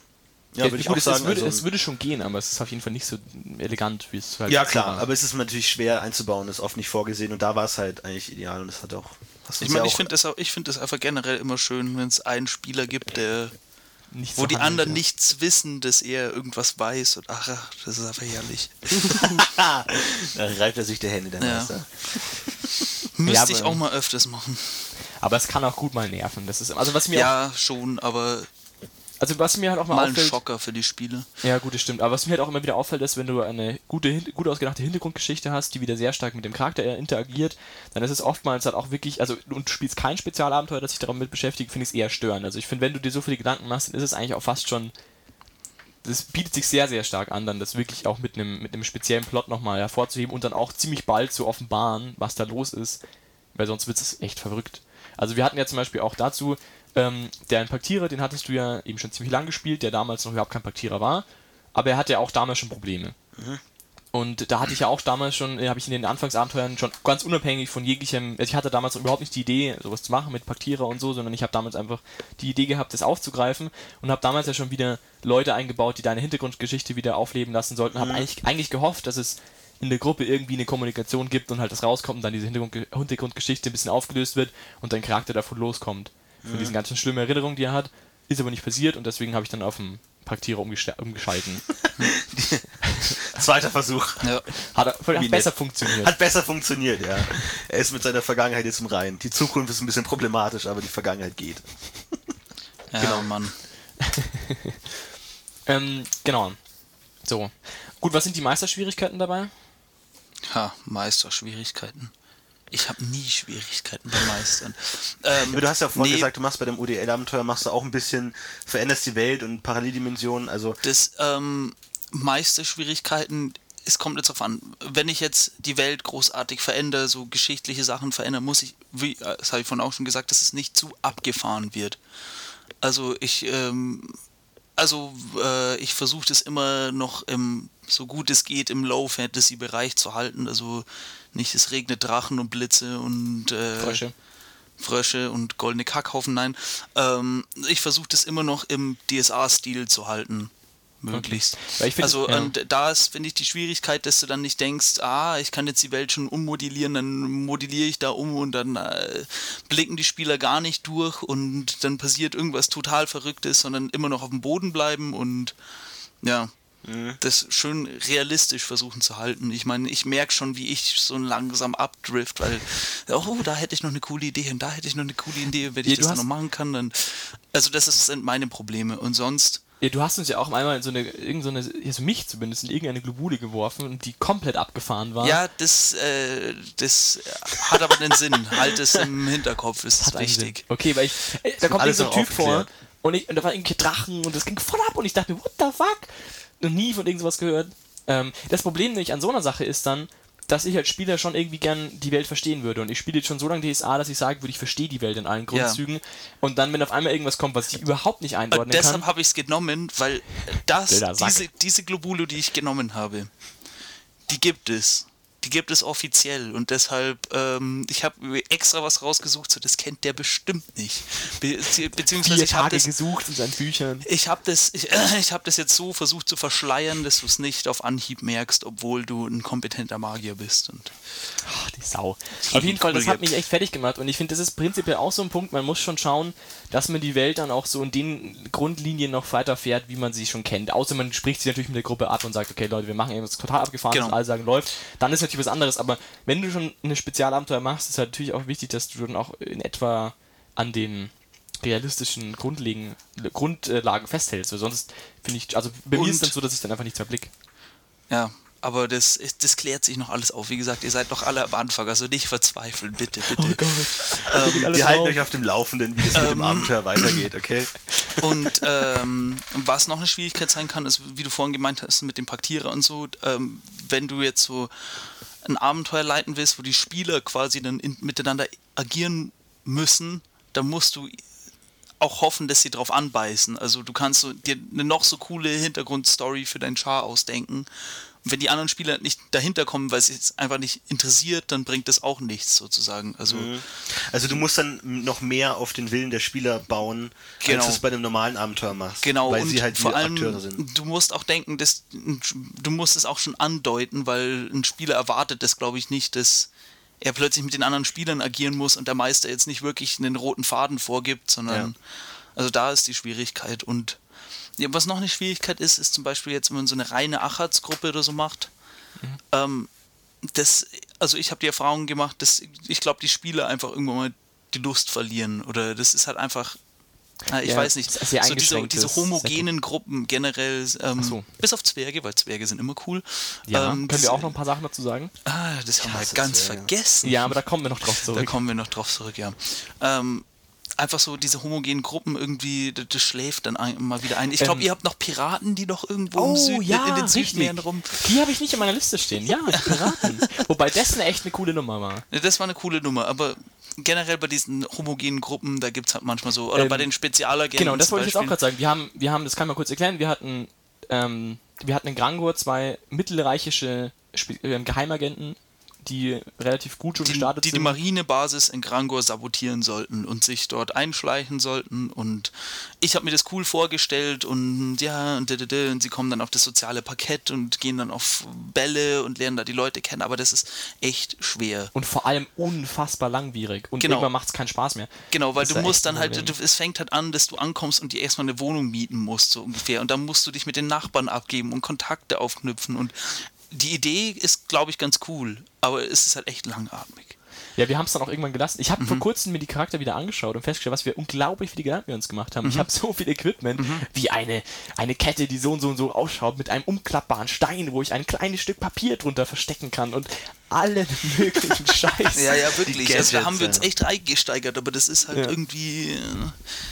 C: ja, würde ich
B: gut,
C: auch
B: es,
C: sagen.
B: es, würde,
C: also,
B: es würde schon gehen, aber es ist auf jeden Fall nicht so elegant, wie es halt
C: ja klar,
B: war.
C: aber es ist natürlich schwer einzubauen, ist oft nicht vorgesehen und da war es halt eigentlich ideal und es hat auch. Hast
D: Ich meine,
C: ja
D: ich finde es auch- ich finde es einfach generell immer schön, wenn es einen Spieler gibt, der
B: Nicht
D: wo die
B: handelt,
D: anderen
B: ja.
D: nichts wissen, dass er irgendwas weiß und ach, das ist einfach herrlich.
C: da reibt er sich der Hände, der
D: Ja. Müsste
B: aber-
D: ich auch mal öfters machen.
B: Aber es kann auch gut mal nerven. Das ist, also was mir auch,
D: Ja, schon, aber
B: also was mir halt auch mal,
D: mal ein
B: auffällt,
D: Schocker für die Spiele.
B: Ja, gut, das stimmt. Aber was mir halt auch immer wieder auffällt, ist, wenn du eine gute, gut ausgedachte Hintergrundgeschichte hast, die wieder sehr stark mit dem Charakter äh, interagiert, dann ist es oftmals halt auch wirklich, also und du spielst kein Spezialabenteuer, das sich damit beschäftigt, finde ich es eher störend. Also ich finde, wenn du dir so viele Gedanken machst, dann ist es eigentlich auch fast schon. Das bietet sich sehr, sehr stark an, dann das wirklich auch mit einem mit einem speziellen Plot nochmal hervorzuheben und dann auch ziemlich bald zu offenbaren, was da los ist, weil sonst wird es echt verrückt. Also wir hatten ja zum Beispiel auch dazu, ähm, der Paktierer, den hattest du ja eben schon ziemlich lang gespielt, der damals noch überhaupt kein Paktierer war, aber er hatte ja auch damals schon Probleme. Und da hatte ich ja auch damals schon, äh, habe ich in den Anfangsabenteuern schon ganz unabhängig von jeglichem, also ich hatte damals überhaupt nicht die Idee, sowas zu machen mit Paktierer und so, sondern ich habe damals einfach die Idee gehabt, das aufzugreifen und habe damals ja schon wieder Leute eingebaut, die deine Hintergrundgeschichte wieder aufleben lassen sollten. Habe eigentlich, eigentlich gehofft, dass es in der Gruppe irgendwie eine Kommunikation gibt und halt das rauskommt und dann diese Hintergrund, Hintergrundgeschichte ein bisschen aufgelöst wird und dein Charakter davon loskommt. Von diesen ganzen schlimmen Erinnerungen, die er hat. Ist aber nicht passiert und deswegen habe ich dann auf den Paktierer umgeschalten.
C: Zweiter Versuch.
D: Ja.
B: Hat, er- hat
C: Wie
B: besser
C: nett.
B: funktioniert.
C: Hat besser funktioniert, ja. Er ist mit seiner Vergangenheit jetzt im Reinen. Die Zukunft ist ein bisschen problematisch, aber die Vergangenheit geht.
D: Ja,
B: Genau.
D: Mann.
B: Ähm, genau. So. Gut, was sind die Meisterschwierigkeiten dabei?
D: Ha, Meisterschwierigkeiten. Ich habe nie Schwierigkeiten beim Meistern. Ähm,
C: du hast ja vorhin
D: nee,
C: gesagt, du machst bei dem UDL-Abenteuer machst du auch ein bisschen, veränderst die Welt und Paralleldimensionen, also
D: das ähm, Meisterschwierigkeiten, es kommt jetzt darauf an, wenn ich jetzt die Welt großartig verändere, so geschichtliche Sachen verändere, muss ich, wie, äh, das habe ich vorhin auch schon gesagt, dass es nicht zu abgefahren wird. Also ich, ähm, also äh, ich versuche das immer noch im, so gut es geht, im Low-Fantasy-Bereich zu halten. Also nicht, es regnet Drachen und Blitze und äh,
B: Frösche.
D: Frösche und goldene Kackhaufen, nein. Ähm, ich versuche das immer noch im DSA-Stil zu halten. Möglichst.
B: Weil ich find
D: also
B: ja.
D: und da ist, finde ich, die Schwierigkeit, dass du dann nicht denkst, ah, ich kann jetzt die Welt schon ummodellieren, dann modelliere ich da um und dann äh, blicken die Spieler gar nicht durch und dann passiert irgendwas total Verrücktes, sondern immer noch auf dem Boden bleiben und ja, das schön realistisch versuchen zu halten. Ich meine, ich merke schon, wie ich so langsam abdrift, weil, oh, da hätte ich noch eine coole Idee und da hätte ich noch eine coole Idee, wenn ich
B: Ja,
D: das dann noch machen kann, dann. Also, das sind meine Probleme. Und sonst,
B: Ja, du hast uns ja auch einmal in so eine, irgend so eine, also mich zumindest, in irgendeine Globule geworfen und die komplett abgefahren war.
D: ja, das, äh, das hat aber einen Sinn. Halt es im Hinterkopf, ist
B: einen
D: wichtig.
B: Okay, weil ich, äh, da kommt irgend so ein Typ vor. Und, ich, und da war irgendwie Drachen und das ging voll ab und ich dachte mir, what the fuck? Noch nie von irgend sowas gehört. Ähm, das Problem nämlich an so einer Sache ist dann, dass ich als Spieler schon irgendwie gern die Welt verstehen würde. Und ich spiele jetzt schon so lange DSA, dass ich sagen würde, ich verstehe die Welt in allen Grundzügen. Und dann, wenn auf einmal irgendwas kommt, was ich überhaupt nicht
D: Und
B: einordnen
D: deshalb
B: kann.
D: habe ich es genommen, weil das, diese, diese Globule, die ich genommen habe, die gibt es. Die gibt es offiziell und deshalb, ähm, ich habe extra was rausgesucht, so das kennt der bestimmt nicht. Be beziehungsweise ich habe das,
B: gesucht in seinen Büchern.
D: ich habe das, ich, äh, ich hab das jetzt so versucht zu verschleiern, dass du es nicht auf Anhieb merkst, obwohl du ein kompetenter Magier bist. Und
B: Ach, die Sau. Auf jeden Fall, das hat mich echt fertig gemacht und ich finde, das ist prinzipiell auch so ein Punkt, man muss schon schauen, dass man die Welt dann auch so in den Grundlinien noch weiterfährt, wie man sie schon kennt. Außer man spricht sich natürlich mit der Gruppe ab und sagt, okay Leute, wir machen irgendwas total abgefahren,
D: genau.
B: alle sagen, läuft. Dann ist natürlich was anderes, aber wenn du schon eine Spezialabenteuer machst, ist halt natürlich auch wichtig, dass du dann auch in etwa an den realistischen Grundlagen, Grundlagen festhältst, weil sonst finde ich, also bei mir
D: Und-
B: ist es dann so, dass ich dann einfach nichts mehr blick.
D: ja, aber das, das klärt sich noch alles auf. Wie gesagt, ihr seid doch alle am Anfang, also nicht verzweifeln, bitte, bitte.
B: Ähm,
C: Wir halten euch auf dem Laufenden, wie es mit dem Abenteuer weitergeht, okay?
D: Und ähm, was noch eine Schwierigkeit sein kann, ist, wie du vorhin gemeint hast, mit dem Paktierer und so, ähm, wenn du jetzt so ein Abenteuer leiten willst, wo die Spieler quasi dann in, miteinander agieren müssen, dann musst du auch hoffen, dass sie drauf anbeißen. Also du kannst so, dir eine noch so coole Hintergrundstory für deinen Char ausdenken. Und wenn die anderen Spieler nicht dahinter kommen, weil es jetzt einfach nicht interessiert, dann bringt das auch nichts sozusagen. Also
C: Also du musst dann noch mehr auf den Willen der Spieler bauen,
D: Genau.
C: als du es bei einem normalen Abenteuer machst.
D: Genau,
C: Weil
D: und
C: sie halt
D: vor allem,
C: Akteure sind.
D: du musst auch denken, dass du musst es auch schon andeuten, weil ein Spieler erwartet das, glaube ich, nicht, dass er plötzlich mit den anderen Spielern agieren muss und der Meister jetzt nicht wirklich einen roten Faden vorgibt, sondern also da ist die Schwierigkeit. Und ja, was noch eine Schwierigkeit ist, ist zum Beispiel jetzt, wenn man so eine reine Achatz-Gruppe oder so macht, ähm, das, also ich habe die Erfahrung gemacht, dass ich glaube, die Spieler einfach irgendwann mal die Lust verlieren oder das ist halt einfach Ah, ich
B: Ja,
D: weiß nicht. So diese, diese homogenen Gruppen generell, ähm,
B: so.
D: bis auf Zwerge, weil Zwerge sind immer cool.
B: Ja,
D: ähm,
B: können
D: das-
B: wir auch noch ein paar Sachen dazu sagen?
D: Ah, das haben wir ganz
C: Zwerge.
D: vergessen.
B: Ja, aber da kommen wir noch drauf
D: Da
B: zurück.
D: kommen wir noch drauf zurück, ja. Ähm, einfach so diese homogenen Gruppen irgendwie, das, das schläft dann ein, mal wieder ein. Ich glaube,
B: Ähm,
D: ihr habt noch Piraten, die noch irgendwo
B: Oh
D: im Süden,
B: ja,
D: in den. Südmeeren rum.
B: Die habe ich nicht in meiner Liste stehen. Ja, Piraten. Wobei das eine echt eine coole Nummer war.
D: Das war eine coole Nummer, aber generell bei diesen homogenen Gruppen, da gibt es halt manchmal so, oder
B: Ähm,
D: bei den Spezialagenten.
B: Genau, das wollte ich jetzt auch gerade sagen. Wir haben, wir haben, das kann ich mal kurz erklären, wir hatten, ähm, wir hatten in Grangor zwei mittelreichische Spe ähm, Geheimagenten, die relativ gut schon
D: die,
B: gestartet
D: die die
B: sind.
D: Marinebasis in Grangor sabotieren sollten und sich dort einschleichen sollten. Und ich habe mir das cool vorgestellt und ja, und, und sie kommen dann auf das soziale Parkett und gehen dann auf Bälle und lernen da die Leute kennen. Aber das ist echt schwer.
B: und vor allem unfassbar langwierig. Und
D: Genau.
B: irgendwann macht es keinen Spaß mehr.
D: Genau, weil
B: Das
D: du musst dann halt, du, es fängt halt an, dass du ankommst und dir erstmal eine Wohnung mieten musst, so ungefähr. Und dann musst du dich mit den Nachbarn abgeben und Kontakte aufknüpfen. Und die Idee ist, glaube ich, ganz cool, aber es ist halt echt langatmig.
B: Ja, wir haben es dann auch irgendwann gelassen. Ich habe
D: Mhm.
B: vor kurzem mir die Charakter wieder angeschaut und festgestellt, was wir unglaublich viele Gedanken wir uns gemacht haben. Ich
D: Mhm.
B: habe so viel Equipment, wie eine, eine Kette, die so und so und so ausschaut, mit einem umklappbaren Stein, wo ich ein kleines Stück Papier drunter verstecken kann und allen möglichen Scheiß.
D: Ja, ja, wirklich.
C: Die
D: also da
C: Gadgets,
D: haben wir uns echt reingesteigert, aber das ist halt
B: Ja.
D: irgendwie. äh,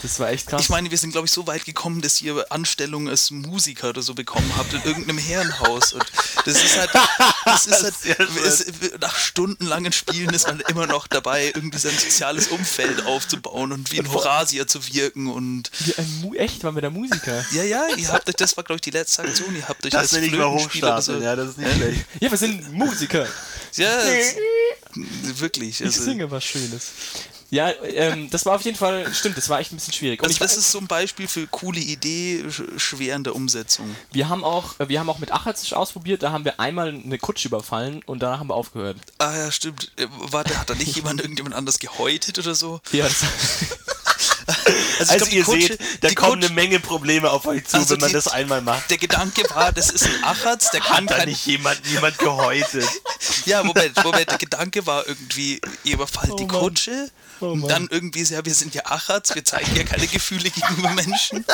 B: Das war echt krass.
D: Ich meine, wir sind, glaube ich, so weit gekommen, dass ihr Anstellung als Musiker oder so bekommen habt in irgendeinem Herrenhaus. Und das ist halt. Das ist halt es, nach stundenlangen Spielen ist man immer noch dabei, irgendwie sein soziales Umfeld aufzubauen und wie ein Horasier zu wirken. Und
B: Wie ein Mu echt, waren wir der Musiker.
D: ja, ja, ihr habt euch, das war, glaube ich, die letzte Aktion, ihr habt euch
C: Das
D: als
C: ich
D: Flötenspieler so-
C: ja, das ist nicht schlecht.
B: Ja, wir sind Musiker.
D: Ja, wirklich.
B: Ich
D: Also,
B: singe was Schönes. Ja, ähm, das war auf jeden Fall, stimmt, das war echt ein bisschen schwierig. Und
D: also das ist so ein Beispiel für coole Idee, sch- schwer in der Umsetzung.
B: wir haben auch, äh, wir haben auch mit Achatz ausprobiert, da haben wir einmal eine Kutsche überfallen und danach haben wir aufgehört.
D: Ah ja, stimmt. Äh, Warte, hat da nicht jemand irgendjemand anders gehäutet oder so?
B: Ja, das,
D: Also,
C: Also
D: glaub,
C: ihr
D: Kutsche-
C: seht, da kommen eine Menge Probleme auf euch zu,
D: Also
C: wenn man
D: die-
C: das einmal macht.
D: Der Gedanke war, das ist ein Achatz, der kann
C: Hat da
D: kein...
C: nicht jemand, jemand gehäutet?
D: Ja, Moment, Moment, der Gedanke war irgendwie, ihr überfallt die
B: Mann. Oh
D: und dann irgendwie, ja, wir sind ja Achatz, wir zeigen ja keine Gefühle gegenüber Menschen.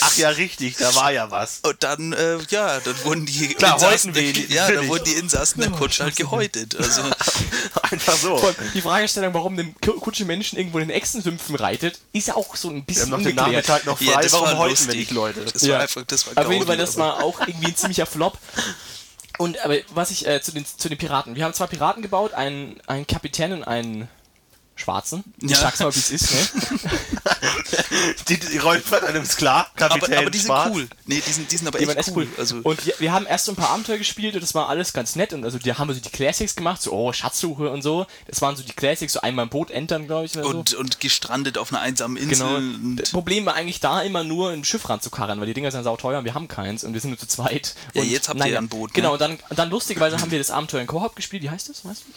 C: Ach ja, richtig, da war ja was.
D: Und dann, äh, ja, dann wurden die
C: Klar,
D: Insassen,
C: wir
D: der,
C: die,
D: ja, dann wurden die Insassen der Kutsche halt gehäutet. Also,
C: Einfach so.
B: Die Fragestellung, warum eine Ku- Kutsche Menschen irgendwo in den Echsensümpfen reitet, ist ja auch so ein
C: Wir
B: bisschen
C: haben noch den
B: ungeklärt.
C: Nachmittag noch
D: ja,
C: frei,
D: das
C: warum
D: war
C: häuten wir nicht Leute?
D: Das
B: Ja.
D: war einfach, das war
B: Auf jeden Fall, das
D: aber-
B: war auch irgendwie ein ziemlicher Flop. Und aber was ich äh, zu, den, zu den Piraten. Wir haben zwei Piraten gebaut, einen, einen Kapitän und einen Schwarzen. Ich
D: Ja.
B: sag's mal, wie es ist, ne?
C: Die, die Rollenverteilung ist klar, Kapitän
D: Aber, aber die sind
C: Schwarz.
D: cool. Nee, die sind, die sind aber
B: Die
D: echt cool.
B: cool.
D: Also,
B: und wir, wir haben erst so ein paar Abenteuer gespielt und das war alles ganz nett. Und also da haben wir so die Classics gemacht, so oh, Schatzsuche und so. Das waren so die Classics, so einmal im Boot entern, glaube ich. Oder so.
D: und, und gestrandet auf einer einsamen Insel.
B: Genau.
D: Und,
B: Das Problem war eigentlich da immer nur ein Schiff ranzukarren, weil die Dinger sind sauteuer und wir haben keins und wir sind nur zu zweit.
D: Ja,
B: und,
D: jetzt habt ihr ja ein Boot, ne?
B: Genau, und dann, und dann lustigerweise haben wir das Abenteuer in Koop gespielt. Wie heißt das? Weißt du?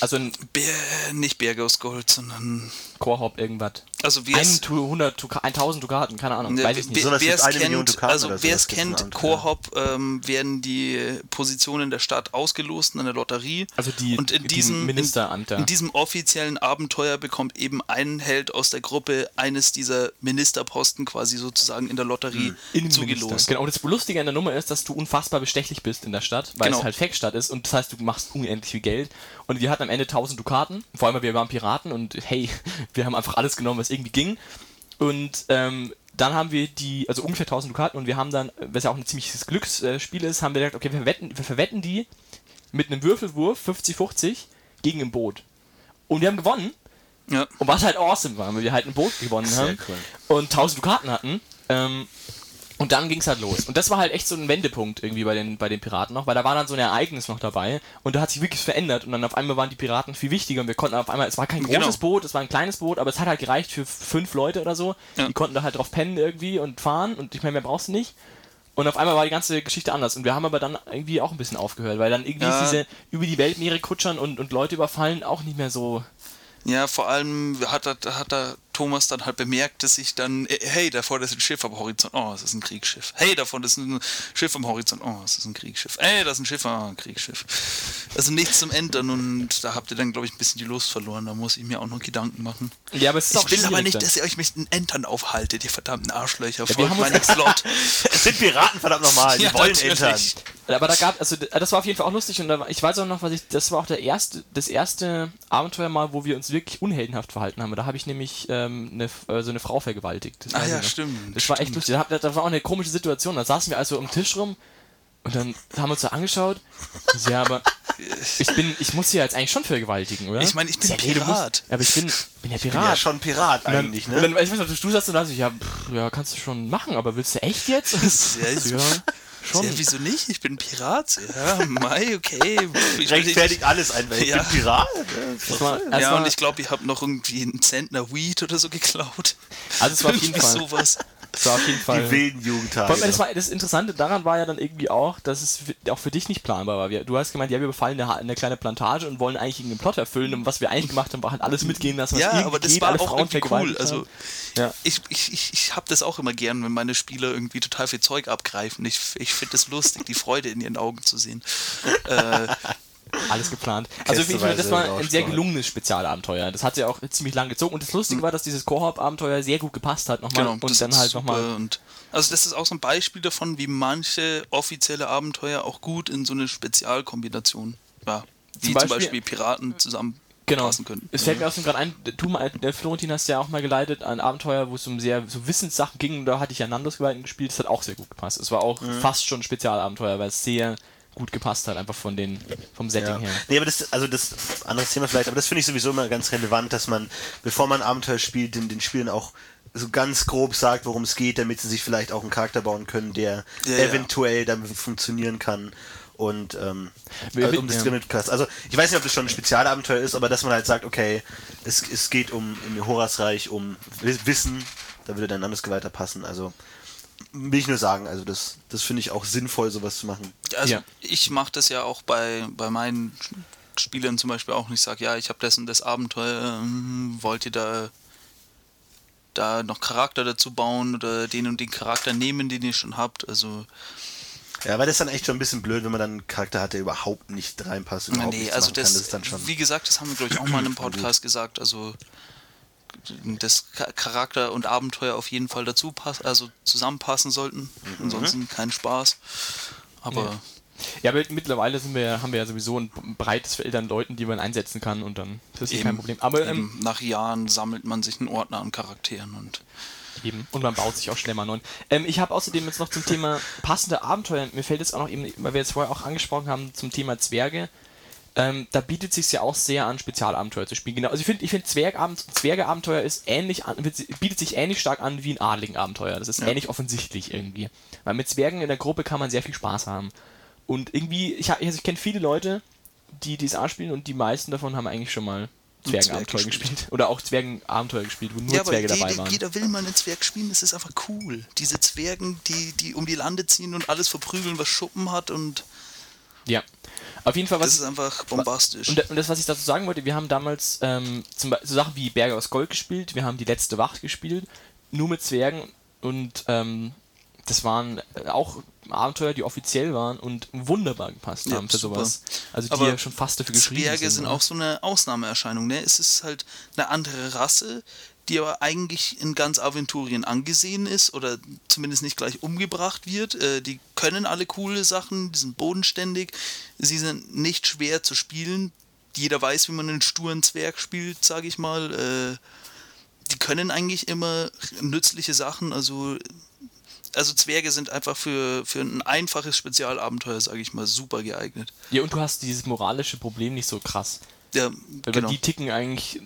B: Also ein
D: Bär, nicht Berge aus Gold, sondern.
B: Koop irgendwas.
D: Also, wie es.
B: 100, Tuka- 1000 Dukaten, keine Ahnung.
D: Ne,
B: weiß ich nicht.
D: Wer es kennt,
C: Dukaten
D: also wer es kennt. Chorhop ähm, werden die Positionen der Stadt ausgelost in der Lotterie.
B: Also die-
D: und in
B: die
D: diesem
B: Ministerämter.
D: In, in diesem offiziellen Abenteuer bekommt eben ein Held aus der Gruppe eines dieser Ministerposten quasi sozusagen in der Lotterie
B: Innenminister.
D: zugelost.
B: Genau, und das Lustige an der Nummer ist, dass du unfassbar bestechlich bist in der Stadt, weil
D: Genau.
B: es halt Fackstadt ist und das heißt, du machst unendlich viel Geld. Und wir hatten am Ende 1000 Dukaten, vor allem, weil wir waren Piraten und hey, wir haben einfach alles genommen, was irgendwie ging. Und ähm, dann haben wir die, also ungefähr 1000 Dukaten und wir haben dann, was ja auch ein ziemliches Glücksspiel ist, haben wir gedacht, okay, wir verwetten, wir verwetten die mit einem Würfelwurf 50-50 gegen ein Boot. Und wir haben gewonnen.
D: Ja.
B: Und was halt awesome war, weil wir halt ein Boot gewonnen
C: Sehr
B: haben
C: cool.
B: und 1000 Dukaten hatten. Ähm, und dann ging's halt los. Und das war halt echt so ein Wendepunkt irgendwie bei den, bei den Piraten noch, weil da war dann so ein Ereignis noch dabei und da hat sich wirklich verändert und dann auf einmal waren die Piraten viel wichtiger und wir konnten auf einmal, es war kein großes
D: Genau.
B: Boot, es war ein kleines Boot, aber es hat halt gereicht für fünf Leute oder so.
D: Ja.
B: Die konnten da halt drauf pennen irgendwie und fahren und ich meine, mehr brauchst du nicht. Und auf einmal war die ganze Geschichte anders. Und wir haben aber dann irgendwie auch ein bisschen aufgehört, weil dann irgendwie
D: Ja.
B: ist diese über die Weltmeere kutschern und, und Leute überfallen auch nicht mehr so.
D: Ja, vor allem hat hat da Thomas dann halt bemerkt, dass ich dann, äh, hey, da vorne ist ein Schiff am Horizont, oh, es ist ein Kriegsschiff. Hey, da vorne ist ein Schiff am Horizont, oh, es ist ein Kriegsschiff. Hey, da ist ein Schiff, oh, ein Kriegsschiff. Also nichts zum Ändern und da habt ihr dann, glaube ich, ein bisschen die Lust verloren. Da muss ich mir auch noch Gedanken machen.
B: Ja, aber es ist
D: Ich
B: auch
D: will aber nicht,
B: dann.
D: dass ihr euch mit den Entern aufhaltet, ihr verdammten Arschlöcher.
B: wir
D: Folgt meinem Slot.
C: Es sind Piraten, verdammt nochmal, die
D: Ja,
C: wollen entern.
B: Aber da gab, also das war auf jeden Fall auch lustig und da, war- ich weiß auch noch, was ich, das war auch der erste, das erste Abenteuer mal, wo wir uns wirklich unheldenhaft verhalten haben. Da habe ich nämlich ähm, eine, äh, so eine Frau vergewaltigt. Das
D: Ah ja,
B: ich
D: stimmt,
B: Das war echt
D: stimmt.
B: lustig. Da, da war auch eine komische Situation. Da saßen wir also am Tisch rum und dann haben wir uns so angeschaut. Ja, aber ich bin, ich muss sie ja jetzt eigentlich schon vergewaltigen, oder?
D: Ich meine, ich bin
B: ja,
D: Pirat.
B: Musst, ja, aber ich bin, bin ja
C: Ich bin
B: Pirat.
C: ja schon Pirat
B: dann,
C: eigentlich,
B: und
C: ne?
B: dann, ich weiß noch, du sagst und da ich, ja, pff, ja, kannst du schon machen, aber willst du echt jetzt?
D: Ja,
B: ja, schon.
D: Ja, wieso nicht? Ich bin Pirat. Ja, Mai, okay. Ich,
C: Rechtfertigt alles ein, weil ich
D: Ja.
C: bin Pirat.
B: War, das
D: Ja, und ich glaube, ich habe noch irgendwie einen Zentner Weed oder so geklaut.
B: also es war auf jeden
D: Irgendwie
B: Fall.
D: sowas.
B: Das war auf jeden Fall.
C: Die wilden Jugendtage.
B: das, war, das Interessante daran war ja dann irgendwie auch, dass es auch für dich nicht planbar war. Du hast gemeint, ja, wir befallen eine, eine kleine Plantage und wollen eigentlich irgendeinen Plot erfüllen. Und was wir eigentlich gemacht haben, war halt alles mitgehen lassen, was
D: Ja, aber das
B: geht,
D: war auch
B: Frauen
D: irgendwie cool. Also.
B: Ja.
D: ich, ich, ich, ich habe das auch immer gern, wenn meine Spieler irgendwie total viel Zeug abgreifen. Ich, ich finde es lustig, die Freude in ihren Augen zu sehen. Äh,
B: Alles geplant. Also ich finde, das war ein sehr gelungenes Spezialabenteuer. Das hat ja auch ziemlich lang gezogen. Und das Lustige war, dass dieses Koop-Abenteuer sehr gut gepasst hat nochmal.
D: genau,
B: und dann halt nochmal.
D: Also das ist auch so ein Beispiel davon, wie manche offizielle Abenteuer auch gut in so eine Spezialkombination, ja, wie zum
B: Beispiel-
D: Beispiel, Piraten zusammen
B: Genau. Es fällt mir aus dem gerade ein, du, mal- der Florentin hast ja auch mal geleitet, ein Abenteuer, wo es um sehr so Wissenssachen ging. Und da hatte ich ja Nandos Gewalten gespielt. Das hat auch sehr gut gepasst. Es war auch
C: Mhm.
B: fast schon ein Spezialabenteuer, weil es sehr gut gepasst hat, einfach von den, vom Setting
C: Ja.
B: her.
C: Nee, aber das, also das, anderes Thema vielleicht, aber das finde ich sowieso immer ganz relevant, dass man, bevor man ein Abenteuer spielt, den, den Spielern auch so ganz grob sagt, worum es geht, damit sie sich vielleicht auch einen Charakter bauen können, der
D: Ja, ja.
C: eventuell damit funktionieren kann. Und ähm, also, um das
B: ja.
C: Limit Class. Also ich weiß nicht, ob das schon ein Spezialabenteuer ist, aber dass man halt sagt, okay, es, es geht um im Horasreich um Wi- Wissen, da würde dann anders weiter passen. Also will ich nur sagen, also das, das finde ich auch sinnvoll, sowas zu machen.
D: Also
B: Ja.
D: ich mache das ja auch bei, bei meinen Spielern zum Beispiel auch nicht. Ich sage, ja, ich habe das und das Abenteuer, ähm, wollt ihr da, da noch Charakter dazu bauen oder den und den Charakter nehmen, den ihr schon habt. Also
C: Ja, weil das ist dann echt schon ein bisschen blöd, wenn man dann einen Charakter hat, der überhaupt nicht reinpasst. Überhaupt
D: nee, also
C: machen kann.
D: das,
C: das ist dann schon.
D: wie gesagt, das haben wir glaube ich auch mal in einem Podcast gesagt. Also das Cha- Charakter und Abenteuer auf jeden Fall dazu passen, also zusammenpassen sollten.
C: Mhm.
D: Ansonsten kein Spaß. Aber
B: Ja. Ja, aber mittlerweile sind wir, haben wir ja sowieso ein breites Feld an Leuten, die man einsetzen kann und dann das ist kein Problem. Aber ähm,
D: eben nach Jahren sammelt man sich einen Ordner an Charakteren und
B: Eben. Und man baut sich auch schnell mal neuen. Ähm, ich habe außerdem jetzt noch zum Thema passende Abenteuer, mir fällt jetzt auch noch eben, weil wir jetzt vorher auch angesprochen haben, zum Thema Zwerge. Ähm, da bietet sich ja auch sehr an, Spezialabenteuer zu spielen. Genau. Also ich finde, ich finde Zwergabend, Zwergeabenteuer ist ähnlich an, bietet sich ähnlich stark an wie ein Adligenabenteuer. Das ist
D: Ja.
B: ähnlich offensichtlich irgendwie. Weil mit Zwergen in der Gruppe kann man sehr viel Spaß haben. Und irgendwie, ich, also ich kenne viele Leute, die DSA spielen und die meisten davon haben eigentlich schon mal
D: Zwerg
B: Zwergenabenteuer
D: gespielt.
B: gespielt. Oder auch Zwergenabenteuer gespielt, wo nur
D: ja,
B: Zwerge dabei
D: jede,
B: waren.
D: jeder will mal einen Zwerg spielen, das ist einfach cool. Diese Zwergen, die, die um die Lande ziehen und alles verprügeln, was Schuppen hat und
B: Ja. Auf jeden Fall, was
D: das ist einfach bombastisch.
B: Und, das, was ich dazu sagen wollte, wir haben damals ähm, zum Beispiel so Sachen wie Berge aus Gold gespielt, wir haben die letzte Wacht gespielt, nur mit Zwergen und ähm, das waren äh, auch Abenteuer, die offiziell waren und wunderbar gepasst
D: Ja,
B: haben für
D: super.
B: sowas. Also die
D: Aber
B: ja schon fast dafür geschrieben
D: Zwerge
B: sind.
D: sind
B: oder?
D: auch so eine Ausnahmeerscheinung. Ne? Es ist halt eine andere Rasse, die aber eigentlich in ganz Aventurien angesehen ist oder zumindest nicht gleich umgebracht wird. Äh, die können alle coole Sachen, die sind bodenständig, sie sind nicht schwer zu spielen. Jeder weiß, wie man einen sturen Zwerg spielt, sage ich mal. Äh, die können eigentlich immer nützliche Sachen, also also Zwerge sind einfach für, für ein einfaches Spezialabenteuer, sage ich mal, super geeignet.
B: Ja, und du hast dieses moralische Problem nicht so krass.
D: Ja,
B: Weil
D: genau.
B: die ticken eigentlich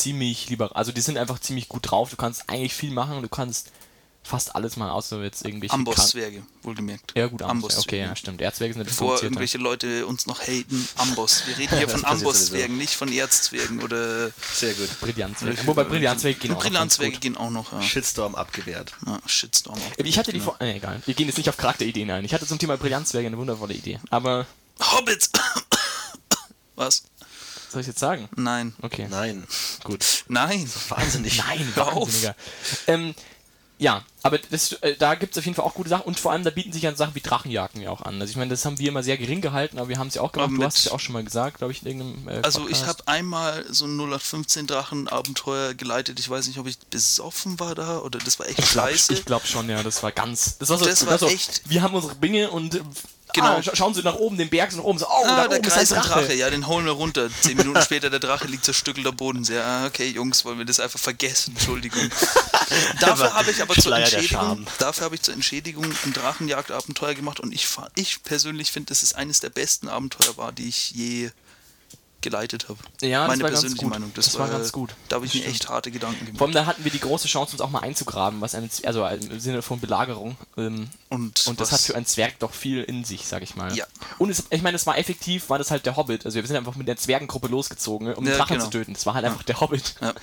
B: ziemlich lieber. Also die sind einfach ziemlich gut drauf. Du kannst eigentlich viel machen. Du kannst fast alles machen, außer jetzt irgendwelche
D: Amboss-Zwerge, wohlgemerkt.
B: Ja gut, Amboss. Okay, ja stimmt. Erzwerge sind
D: Bevor irgendwelche Leute uns noch haten, Amboss. Wir reden hier von Amboss-Zwergen, nicht von Erzzwergen oder
C: Sehr gut.
B: Brillanzwerge. Wobei Brillanzwerge gehen auch
D: Brillanzwerge gehen auch noch. Ja.
C: Shitstorm abgewehrt.
D: Ja, Shitstorm. auch.
B: Ich hatte die
D: Genau.
B: Vor äh, egal. Wir gehen jetzt nicht auf Charakterideen ein. Ich hatte zum Thema Brillanzwerge eine wundervolle Idee. Aber
D: Hobbits! Was?
B: Soll ich jetzt sagen?
D: Nein.
B: Okay.
C: Nein.
B: Gut.
D: Nein.
C: Wahnsinnig.
B: Nein. Wahnsinniger. Ähm, ja, aber das, äh, da gibt es auf jeden Fall auch gute Sachen und vor allem da bieten sich ja Sachen wie Drachenjagden ja auch an. Also ich meine, das haben wir immer sehr gering gehalten, aber wir haben es ja auch gemacht.
D: Aber
B: Du hast es ja auch schon mal gesagt, glaube ich, in irgendeinem äh,
D: Also ich
B: Podcast.
D: habe einmal so ein 0815 Drachen-Abenteuer geleitet. Ich weiß nicht, ob ich besoffen war da oder das war echt
B: Ich glaub-
D: scheiße.
B: Ich glaube schon, ja, das war ganz. Das war so.
D: Das war
B: so,
D: echt-
B: Wir haben unsere Binge und.
D: Genau.
B: Ah, scha schauen Sie nach oben, den Berg nach oben. So, oh,
D: Ah,
B: da oben ist
D: Kreis
B: ein Drache.
D: Drache. ja, den holen wir runter. Zehn Minuten später, der Drache liegt zerstückelt am Boden. Sehr, ah, okay, Jungs, wollen wir das einfach vergessen? Entschuldigung. dafür habe ich aber zur Entschädigung, dafür habe ich zur Entschädigung ein Drachenjagdabenteuer gemacht und ich, ich persönlich finde, dass es eines der besten Abenteuer war, die ich je geleitet habe.
B: Ja, das
D: Meine
B: war ganz
D: persönliche
B: gut.
D: Meinung.
B: Das war ganz gut.
D: Da habe ich
B: Das
D: mir echt harte Gedanken
B: Vor allem
D: gemacht.
B: da hatten wir die große Chance, uns auch mal einzugraben, was eine, Z- also im Sinne von Belagerung. Ähm,
D: Und,
B: und das hat für einen Zwerg doch viel in sich, sag ich mal.
D: Ja.
B: Und es, ich meine, es war effektiv, war das halt der Hobbit. Also wir sind einfach mit der Zwergengruppe losgezogen, um
D: Ja,
B: den Drachen
D: genau.
B: zu töten. Das war halt einfach der Hobbit.
D: Ja.
B: Und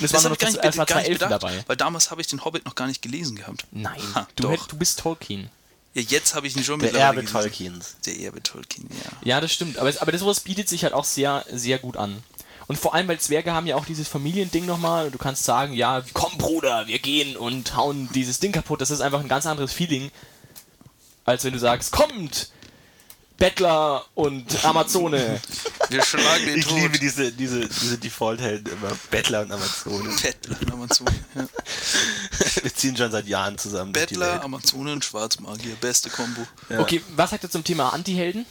B: es
D: Das
B: waren noch das, war zwei
D: nicht
B: Elfen dabei.
D: weil damals habe ich den Hobbit noch gar nicht gelesen gehabt.
B: Nein,
D: Ha,
B: du, hätt, du bist Tolkien.
D: Ja, jetzt habe ich ihn schon
C: Der Erbe. Tolkiens.
D: Der Erbe Tolkien, ja.
B: Ja, das stimmt. Aber, aber das sowas bietet sich halt auch sehr, sehr gut an. Und vor allem, weil Zwerge haben ja auch dieses Familiending nochmal. Du kannst sagen, ja, komm Bruder, wir gehen und hauen dieses Ding kaputt. Das ist einfach ein ganz anderes Feeling, als wenn du sagst, kommt, Bettler und Amazone.
D: Wir schlagen den
C: Ich
D: tot.
C: liebe diese, diese, diese Default-Helden immer. Bettler und Amazone.
D: Bettler und Amazone. Ja.
C: Wir ziehen schon seit Jahren zusammen.
D: Bettler. Amazone und Schwarzmagier. Beste Kombo.
C: Ja.
B: Okay, was sagt ihr zum Thema Anti-Helden?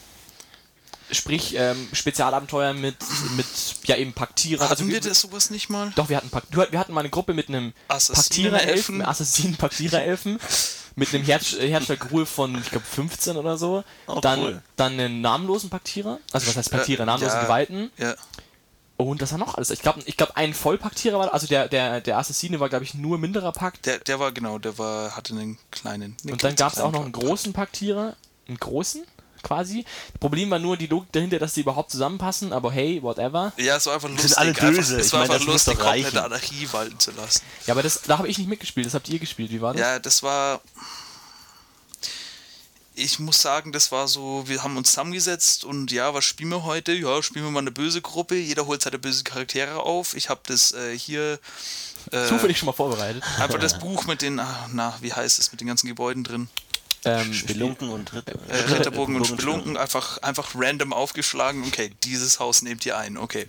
B: Sprich, ähm, Spezialabenteuer mit, mit, ja eben Paktierer.
D: Hatten wir
B: wir-
D: das sowas nicht mal?
B: Doch, wir hatten, Pak- du, wir hatten mal eine Gruppe mit einem. Paktierer-Elfen, Assassinen-Paktierer-Elfen, mit einem Herz, Herzschlagruhe von, ich glaube, 15 oder so.
C: Oh,
B: dann,
C: cool.
B: dann einen namenlosen Paktierer, also was heißt Paktierer,
D: Äh,
B: namenlosen
D: ja.
B: Geweihten.
D: Ja.
B: Und das war noch alles. Ich glaube, ich glaub, ein Vollpaktierer war, also der, der, der Assassine war, glaube ich, nur minderer Pakt.
D: Der, der war genau, der war, hatte einen kleinen. einen
B: Und dann gab es auch noch einen großen Paktierer, einen großen quasi. Problem war nur die Logik dahinter, dass die überhaupt zusammenpassen, aber hey, whatever.
D: Ja, es war einfach
C: sind
D: lustig.
C: alle
D: einfach,
C: böse.
D: Es
C: Ich
D: war
C: meine,
D: einfach
C: das
D: lustig,
C: doch reichen.
D: komplette Anarchie walten zu lassen.
B: Ja, aber das, da habe ich nicht mitgespielt, das habt ihr gespielt. Wie war das?
D: Ja, das war. Ich muss sagen, das war so, wir haben uns zusammengesetzt und ja, was spielen wir heute? Ja, spielen wir mal eine böse Gruppe. Jeder holt seine böse Charaktere auf. Ich habe das äh, hier. Äh,
B: Zufällig schon mal vorbereitet.
D: Einfach das Buch mit den, ah, na, wie heißt es, mit den ganzen Gebäuden drin.
B: Ähm,
C: Spelunken und Ritt
D: Äh, Ritterburgen und Spelunken einfach, einfach random aufgeschlagen. Okay, dieses Haus nehmt ihr ein. Okay.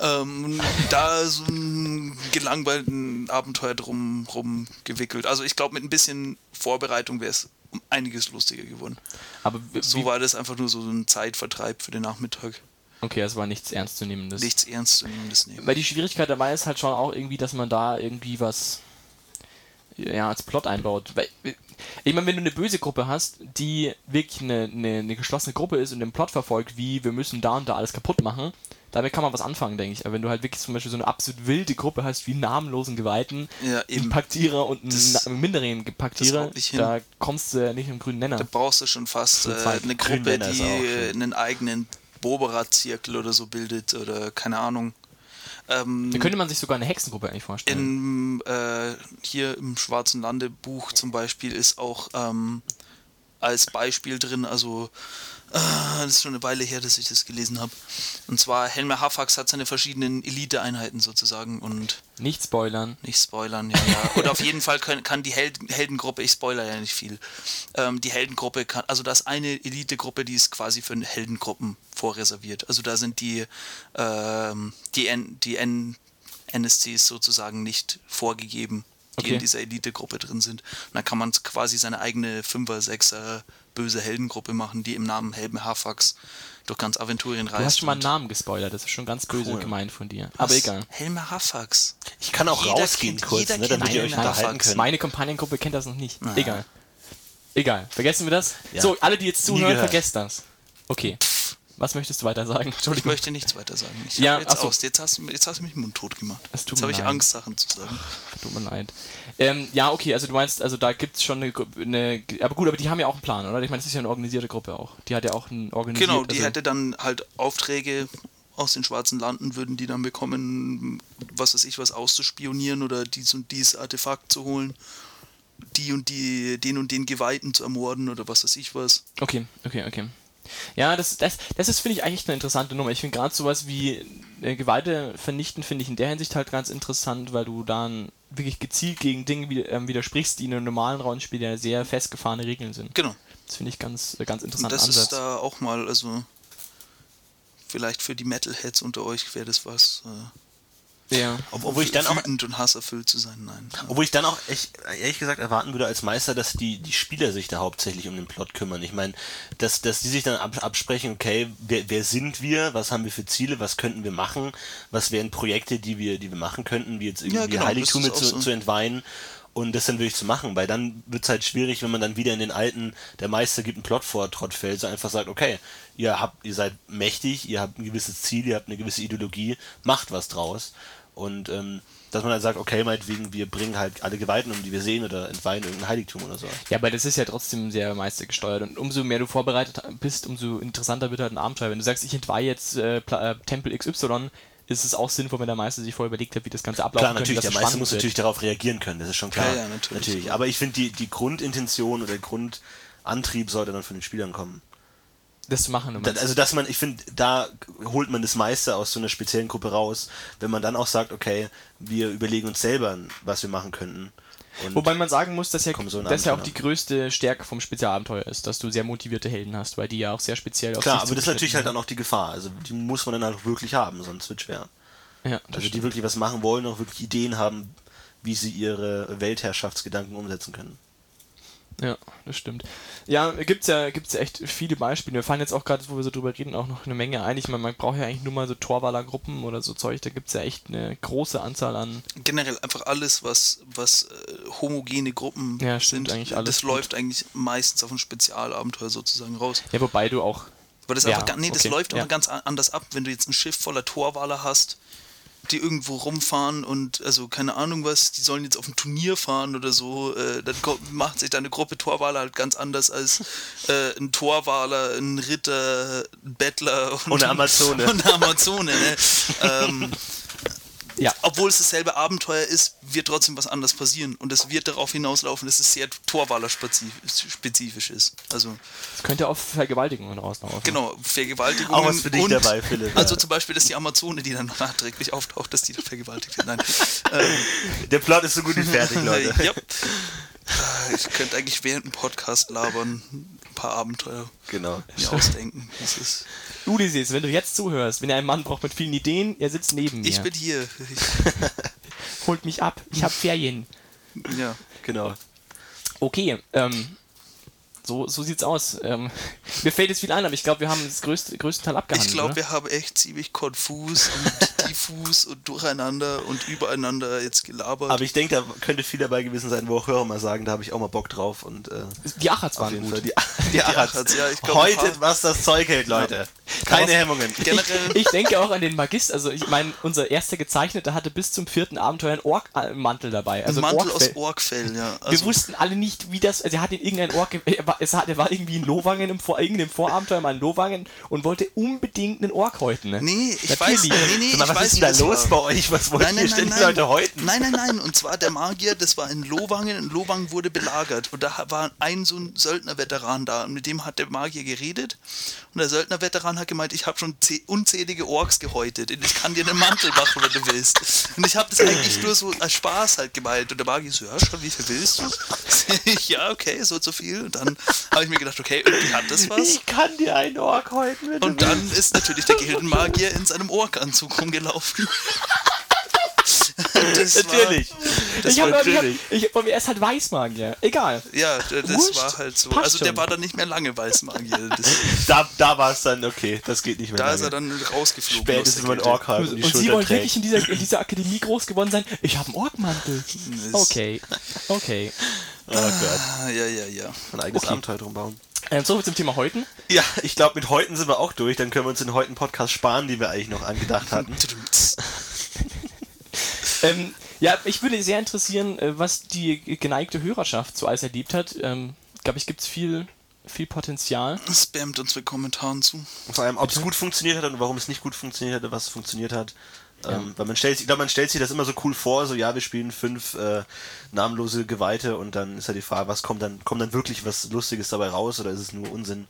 D: Ähm, da so ein gelangweilten Abenteuer drum rum gewickelt. Also ich glaube, mit ein bisschen Vorbereitung wäre es um einiges lustiger geworden.
B: aber
D: So war das einfach nur so ein Zeitvertreib für den Nachmittag.
B: Okay, es war nichts Ernstzunehmendes.
D: Nichts Ernstzunehmendes nehmen.
B: Weil die Schwierigkeit dabei ist halt schon auch irgendwie, dass man da irgendwie was ja, als Plot einbaut. Weil, Ich meine, wenn du eine böse Gruppe hast, die wirklich eine, eine, eine geschlossene Gruppe ist und den Plot verfolgt, wie wir müssen da und da alles kaputt machen, damit kann man was anfangen, denke ich. Aber wenn du halt wirklich zum Beispiel so eine absolut wilde Gruppe hast, wie einen namenlosen Geweihten,
D: Ja,
B: einen
D: eben.
B: Paktierer und einen na- minderen Paktierer, da kommst du ja nicht im grünen Nenner.
D: Da brauchst du schon fast äh, eine Gruppe, die äh, einen eigenen Boberat-Zirkel oder so bildet oder keine Ahnung. Ähm,
B: Da könnte man sich sogar eine Hexengruppe eigentlich vorstellen.
D: in, äh, hier im Schwarzen Lande Buch zum Beispiel ist auch ähm, als Beispiel drin, also äh, das ist schon eine Weile her, dass ich das gelesen habe. Und zwar Helmer Hafax hat seine verschiedenen Elite-Einheiten sozusagen und
B: Nicht spoilern.
D: nicht spoilern, ja, ja. Und auf jeden Fall können, kann die Held, Heldengruppe, ich spoiler ja nicht viel, ähm, die Heldengruppe kann, also das ist eine Elitegruppe, die ist quasi für Heldengruppen vorreserviert. Also da sind die, ähm, die, N, die N, NSCs sozusagen nicht vorgegeben, die
B: Okay.
D: in dieser Elitegruppe drin sind. Und dann kann man quasi seine eigene Fünfer, Sechser böse Heldengruppe machen, die im Namen Helme Hafax durch ganz Aventurien reist.
B: Du hast schon mal einen Namen gespoilert, das ist schon ganz böse
C: Cool.
B: gemeint von dir.
D: Was?
B: Aber egal.
D: Helme Hafax.
C: Ich kann auch
D: Jeder
C: rausgehen
D: kennt-
C: kurz,
D: jeder
C: ne, damit ihr euch unterhalten
D: Hafax.
C: könnt.
B: Meine Kompaniengruppe kennt das noch nicht. Egal. Egal. Vergessen wir das?
C: Ja.
B: So, alle, die jetzt zuhören, vergesst das. Okay. Was möchtest du weiter sagen?
D: Ich möchte nichts weiter sagen. Ich
B: Ja,
D: jetzt
B: so.
D: aus. Jetzt hast, du, jetzt hast du mich mundtot gemacht.
B: Es tut
D: Jetzt habe ich. Angst, Sachen zu sagen.
B: Tut mir leid. Ähm, ja, okay, also du meinst, also da gibt's schon eine, eine. Aber gut, aber die haben ja auch einen Plan, oder? Ich meine, das ist ja eine organisierte Gruppe auch. Die hat ja auch einen organisiert.
D: Genau, die
B: also,
D: hätte dann halt Aufträge aus den schwarzen Landen, würden die dann bekommen, was weiß ich, was auszuspionieren oder dies und dies Artefakt zu holen. Die und die, den und den Geweihten zu ermorden oder was weiß ich was.
B: Okay, okay, okay. Ja, das, das, das ist, finde ich, eigentlich eine interessante Nummer. Ich finde gerade sowas wie äh, Geweihte vernichten, finde ich in der Hinsicht halt ganz interessant, weil du dann wirklich gezielt gegen Dinge wie, ähm, widersprichst, die in einem normalen Rollenspiel ja sehr festgefahrene Regeln sind.
D: Genau.
B: Das finde ich ganz, äh, ganz
D: Und
B: interessanten
D: das
B: Ansatz.
D: ist da auch mal, also vielleicht für die Metalheads unter euch wäre das was. Äh,
B: ja.
C: Ob- Obwohl ich dann auch
D: wütend und hasserfüllt zu sein. Nein.
C: Obwohl ich dann auch echt, ehrlich gesagt erwarten würde als Meister, dass die, die Spieler sich da hauptsächlich um den Plot kümmern. Ich meine, dass, dass die sich dann ab, absprechen, okay, wer, wer sind wir, was haben wir für Ziele, was könnten wir machen, was wären Projekte, die wir, die wir machen könnten, wie jetzt irgendwie
D: Ja, genau,
C: Heiligtümer zu,
D: so.
C: zu entweihen und das dann wirklich zu machen, weil dann wird es halt schwierig, wenn man dann wieder in den alten, der Meister gibt einen Plot vor, Trott fällt, so einfach sagt, okay, ihr habt, ihr seid mächtig, ihr habt ein gewisses Ziel, ihr habt eine gewisse Ideologie, macht was draus. Und ähm, dass man dann sagt, okay, meinetwegen, wir bringen halt alle Geweihten um, die wir sehen oder entweihen irgendein Heiligtum oder so.
B: Ja, aber das ist ja trotzdem sehr meistergesteuert und umso mehr du vorbereitet bist, umso interessanter wird halt ein Abenteuer. Wenn du sagst, ich entweihe jetzt äh, Pla- äh, Tempel XY, ist es auch sinnvoll, wenn der Meister sich vorher überlegt hat, wie das Ganze ablaufen
C: Klar,
B: könnte,
C: natürlich,
B: dass
C: der Meister muss
B: wird.
C: natürlich darauf reagieren können, das ist schon klar.
D: Ja, ja, natürlich.
C: Aber ich finde, die, die Grundintention oder der Grundantrieb sollte dann von den Spielern kommen.
B: Das zu machen. meinst.
C: also, dass man, ich finde, da holt man das Meister aus so einer speziellen Gruppe raus, wenn man dann auch sagt, okay, wir überlegen uns selber, was wir machen könnten. Und
B: Wobei man sagen muss, dass ja,
C: so ein
B: das ja auch die größte Stärke vom Spezialabenteuer ist, dass du sehr motivierte Helden hast, weil die ja auch sehr speziell auf
C: klar, aber das ist natürlich halt dann auch die Gefahr. Also, die muss man dann halt auch wirklich haben, sonst wird schwer.
B: Ja,
C: Also, die
B: stimmt.
C: wirklich was machen wollen, auch wirklich Ideen haben, wie sie ihre Weltherrschaftsgedanken umsetzen können.
B: Ja, das stimmt. Ja, gibt's ja, gibt's ja echt viele Beispiele. Wir fallen jetzt auch gerade, wo wir so drüber reden, auch noch eine Menge ein. Ich meine, man braucht ja eigentlich nur mal so Torwaler-Gruppen oder so Zeug. Da gibt's ja echt eine große Anzahl an.
D: generell einfach alles, was, was äh, homogene Gruppen
B: Ja, stimmt,
D: sind,
B: eigentlich alles
D: das
B: gut.
D: läuft eigentlich meistens auf ein Spezialabenteuer sozusagen raus.
B: Ja, wobei du auch.
D: Aber das,
B: Ja,
D: einfach, nee, das
B: okay,
D: läuft
B: ja.
D: ganz anders ab, wenn du jetzt ein Schiff voller Torwaler hast, die irgendwo rumfahren und also keine Ahnung was, die sollen jetzt auf ein Turnier fahren oder so, äh, dann kommt, macht sich deine Gruppe Torwaler halt ganz anders als äh, ein Torwaler, ein Ritter, ein Bettler und,
C: Und eine Amazone.
D: Und eine Amazone, ne? ähm,
B: Ja,
D: obwohl es dasselbe Abenteuer ist, wird trotzdem was anderes passieren. Und es wird darauf hinauslaufen, dass es sehr Torwaler-spezifisch ist. Also,
B: es könnte auf Vergewaltigungen rauslaufen.
D: genau, Vergewaltigung.
C: Auch was für dich dabei, Philipp.
D: Also zum Beispiel, dass die Amazone, die dann noch nachträglich auftaucht, dass die dann vergewaltigt wird. Nein. ähm,
C: Der Plot ist so gut wie fertig, Leute.
D: ja. Ich könnte eigentlich während dem Podcast labern, ein paar Abenteuer
C: Genau.
D: mir ausdenken. Das ist,
B: Ulysses, wenn du jetzt zuhörst, wenn ihr einen Mann braucht mit vielen Ideen, er sitzt neben mir.
D: ich bin hier.
B: Holt mich ab, ich habe Ferien.
D: Ich, ja.
C: Genau.
B: Okay, ähm, So, so sieht's aus. Ähm, mir fällt jetzt viel ein, aber ich glaube, wir haben das größte, größten Teil abgehandelt.
D: Ich glaube,
B: oder?
D: wir haben echt ziemlich konfus und diffus und durcheinander und übereinander jetzt gelabert.
C: Aber ich denke, da könnte viel dabei gewesen sein, wo auch Hörer mal sagen, da habe ich auch mal Bock drauf. Und äh,
B: die Achats waren gut.
C: Fall die, die. Achatz,
D: ja, ich glaub, ein
C: Heute,
D: paar-
C: was das Zeug hält, Leute. Keine Hemmungen.
D: Generell,
B: Ich denke auch an den Magist, also ich meine, unser erster Gezeichneter hatte bis zum vierten Abenteuer einen Ork-Mantel dabei. Also
D: ein Mantel aus
B: Orkfell.
D: Orkfell, ja.
B: Wir
D: Also,
B: wussten alle nicht, wie das. Also er hat in irgendein Ork. Er war, es hat, er war irgendwie in Lowangen im Vor, irgendeinem Vorabenteuer mal in Lowangen und wollte unbedingt einen Ork häuten. Ne?
D: nee, ich
B: Natürlich.
D: weiß, nee, nee,
C: mal, was
D: weiß,
C: ist denn da los
D: war.
C: bei euch? Was wollt
D: Nein,
C: ihr
D: nein,
C: ständig
D: nein.
C: Leute häuten?
D: Nein, nein, nein. Und zwar der Magier, das war in Lowangen. Und Lowangen wurde belagert. Und da war ein so ein Söldnerveteran da. Und mit dem hat der Magier geredet. Und der Söldnerveteran hat gemeint, ich habe schon zäh- unzählige Orks gehäutet. Und ich kann dir einen Mantel machen, wenn du willst. Und ich habe das eigentlich nur so als Spaß halt gemeint. Und der Magier so, ja, schon, wie viel willst du? Ich, ja, okay, so zu viel. Und dann habe ich mir gedacht, okay, irgendwie hat das was.
C: Ich kann dir einen Ork häuten, wenn
D: Und dann ist natürlich der Gildenmagier in seinem Orkanzug rumgelaufen. Das
C: Natürlich.
D: Das
B: ich habe
D: war
B: hab,
C: natürlich.
B: ich, ich, er ist halt Weißmagier. Egal.
D: Ja, das
B: Wurscht.
D: war halt so. Also der
B: schon.
D: war dann nicht mehr lange Weißmagier.
C: Da, da war es dann, okay, das geht nicht mehr.
D: da
C: lange.
D: ist er dann rausgeflogen.
C: Spätestens,
D: aus
C: wenn man
D: der
C: Ork hat und
B: Und Sie wollen wirklich in dieser, in dieser Akademie groß geworden sein? Ich habe einen Orkmantel. Okay. Okay.
C: Oh Gott,
D: Ah, ja, ja, ja.
C: ein eigenes
B: Okay.
C: Abenteuer drum bauen.
B: Ähm, so viel zum Thema Häuten.
C: Ja, ich glaube, mit heute sind wir auch durch. Dann können wir uns den heutigen Podcast sparen, die wir eigentlich noch angedacht hatten.
B: Ähm, ja, ich würde sehr interessieren, äh, was die geneigte Hörerschaft so alles erlebt hat. Ähm, glaube ich, gibt es viel, viel Potenzial.
D: Spammt uns mit Kommentaren zu.
C: Vor allem, ob es gut funktioniert hat und warum es nicht gut funktioniert hat, was funktioniert hat. Ähm, weil man stellt, sich- ich glaube, man stellt sich das immer so cool vor, so ja, wir spielen fünf äh, namenlose Geweihte und dann ist ja die Frage, was kommt dann, kommt dann wirklich was Lustiges dabei raus oder ist es nur Unsinn?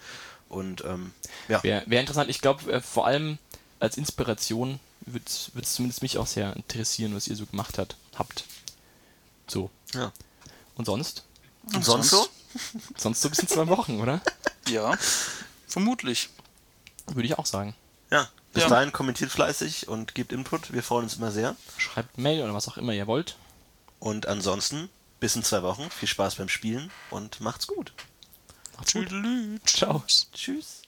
C: Und ähm, ja,
B: Wäre wär interessant. Ich glaube, äh, vor allem als Inspiration würde es zumindest mich auch sehr interessieren, was ihr so gemacht hat, habt. So.
C: ja.
B: Und sonst?
C: Und sonst so?
B: Sonst so bis in zwei Wochen, oder?
D: Ja, vermutlich.
B: Würde ich auch sagen.
C: Ja. Bis
D: Ja.
C: dahin kommentiert fleißig und gebt Input. Wir freuen uns immer sehr.
B: Schreibt Mail oder was auch immer ihr wollt.
C: Und ansonsten, bis in zwei Wochen. Viel Spaß beim Spielen und macht's gut.
B: Macht's gut. Ciao.
C: Tschüss.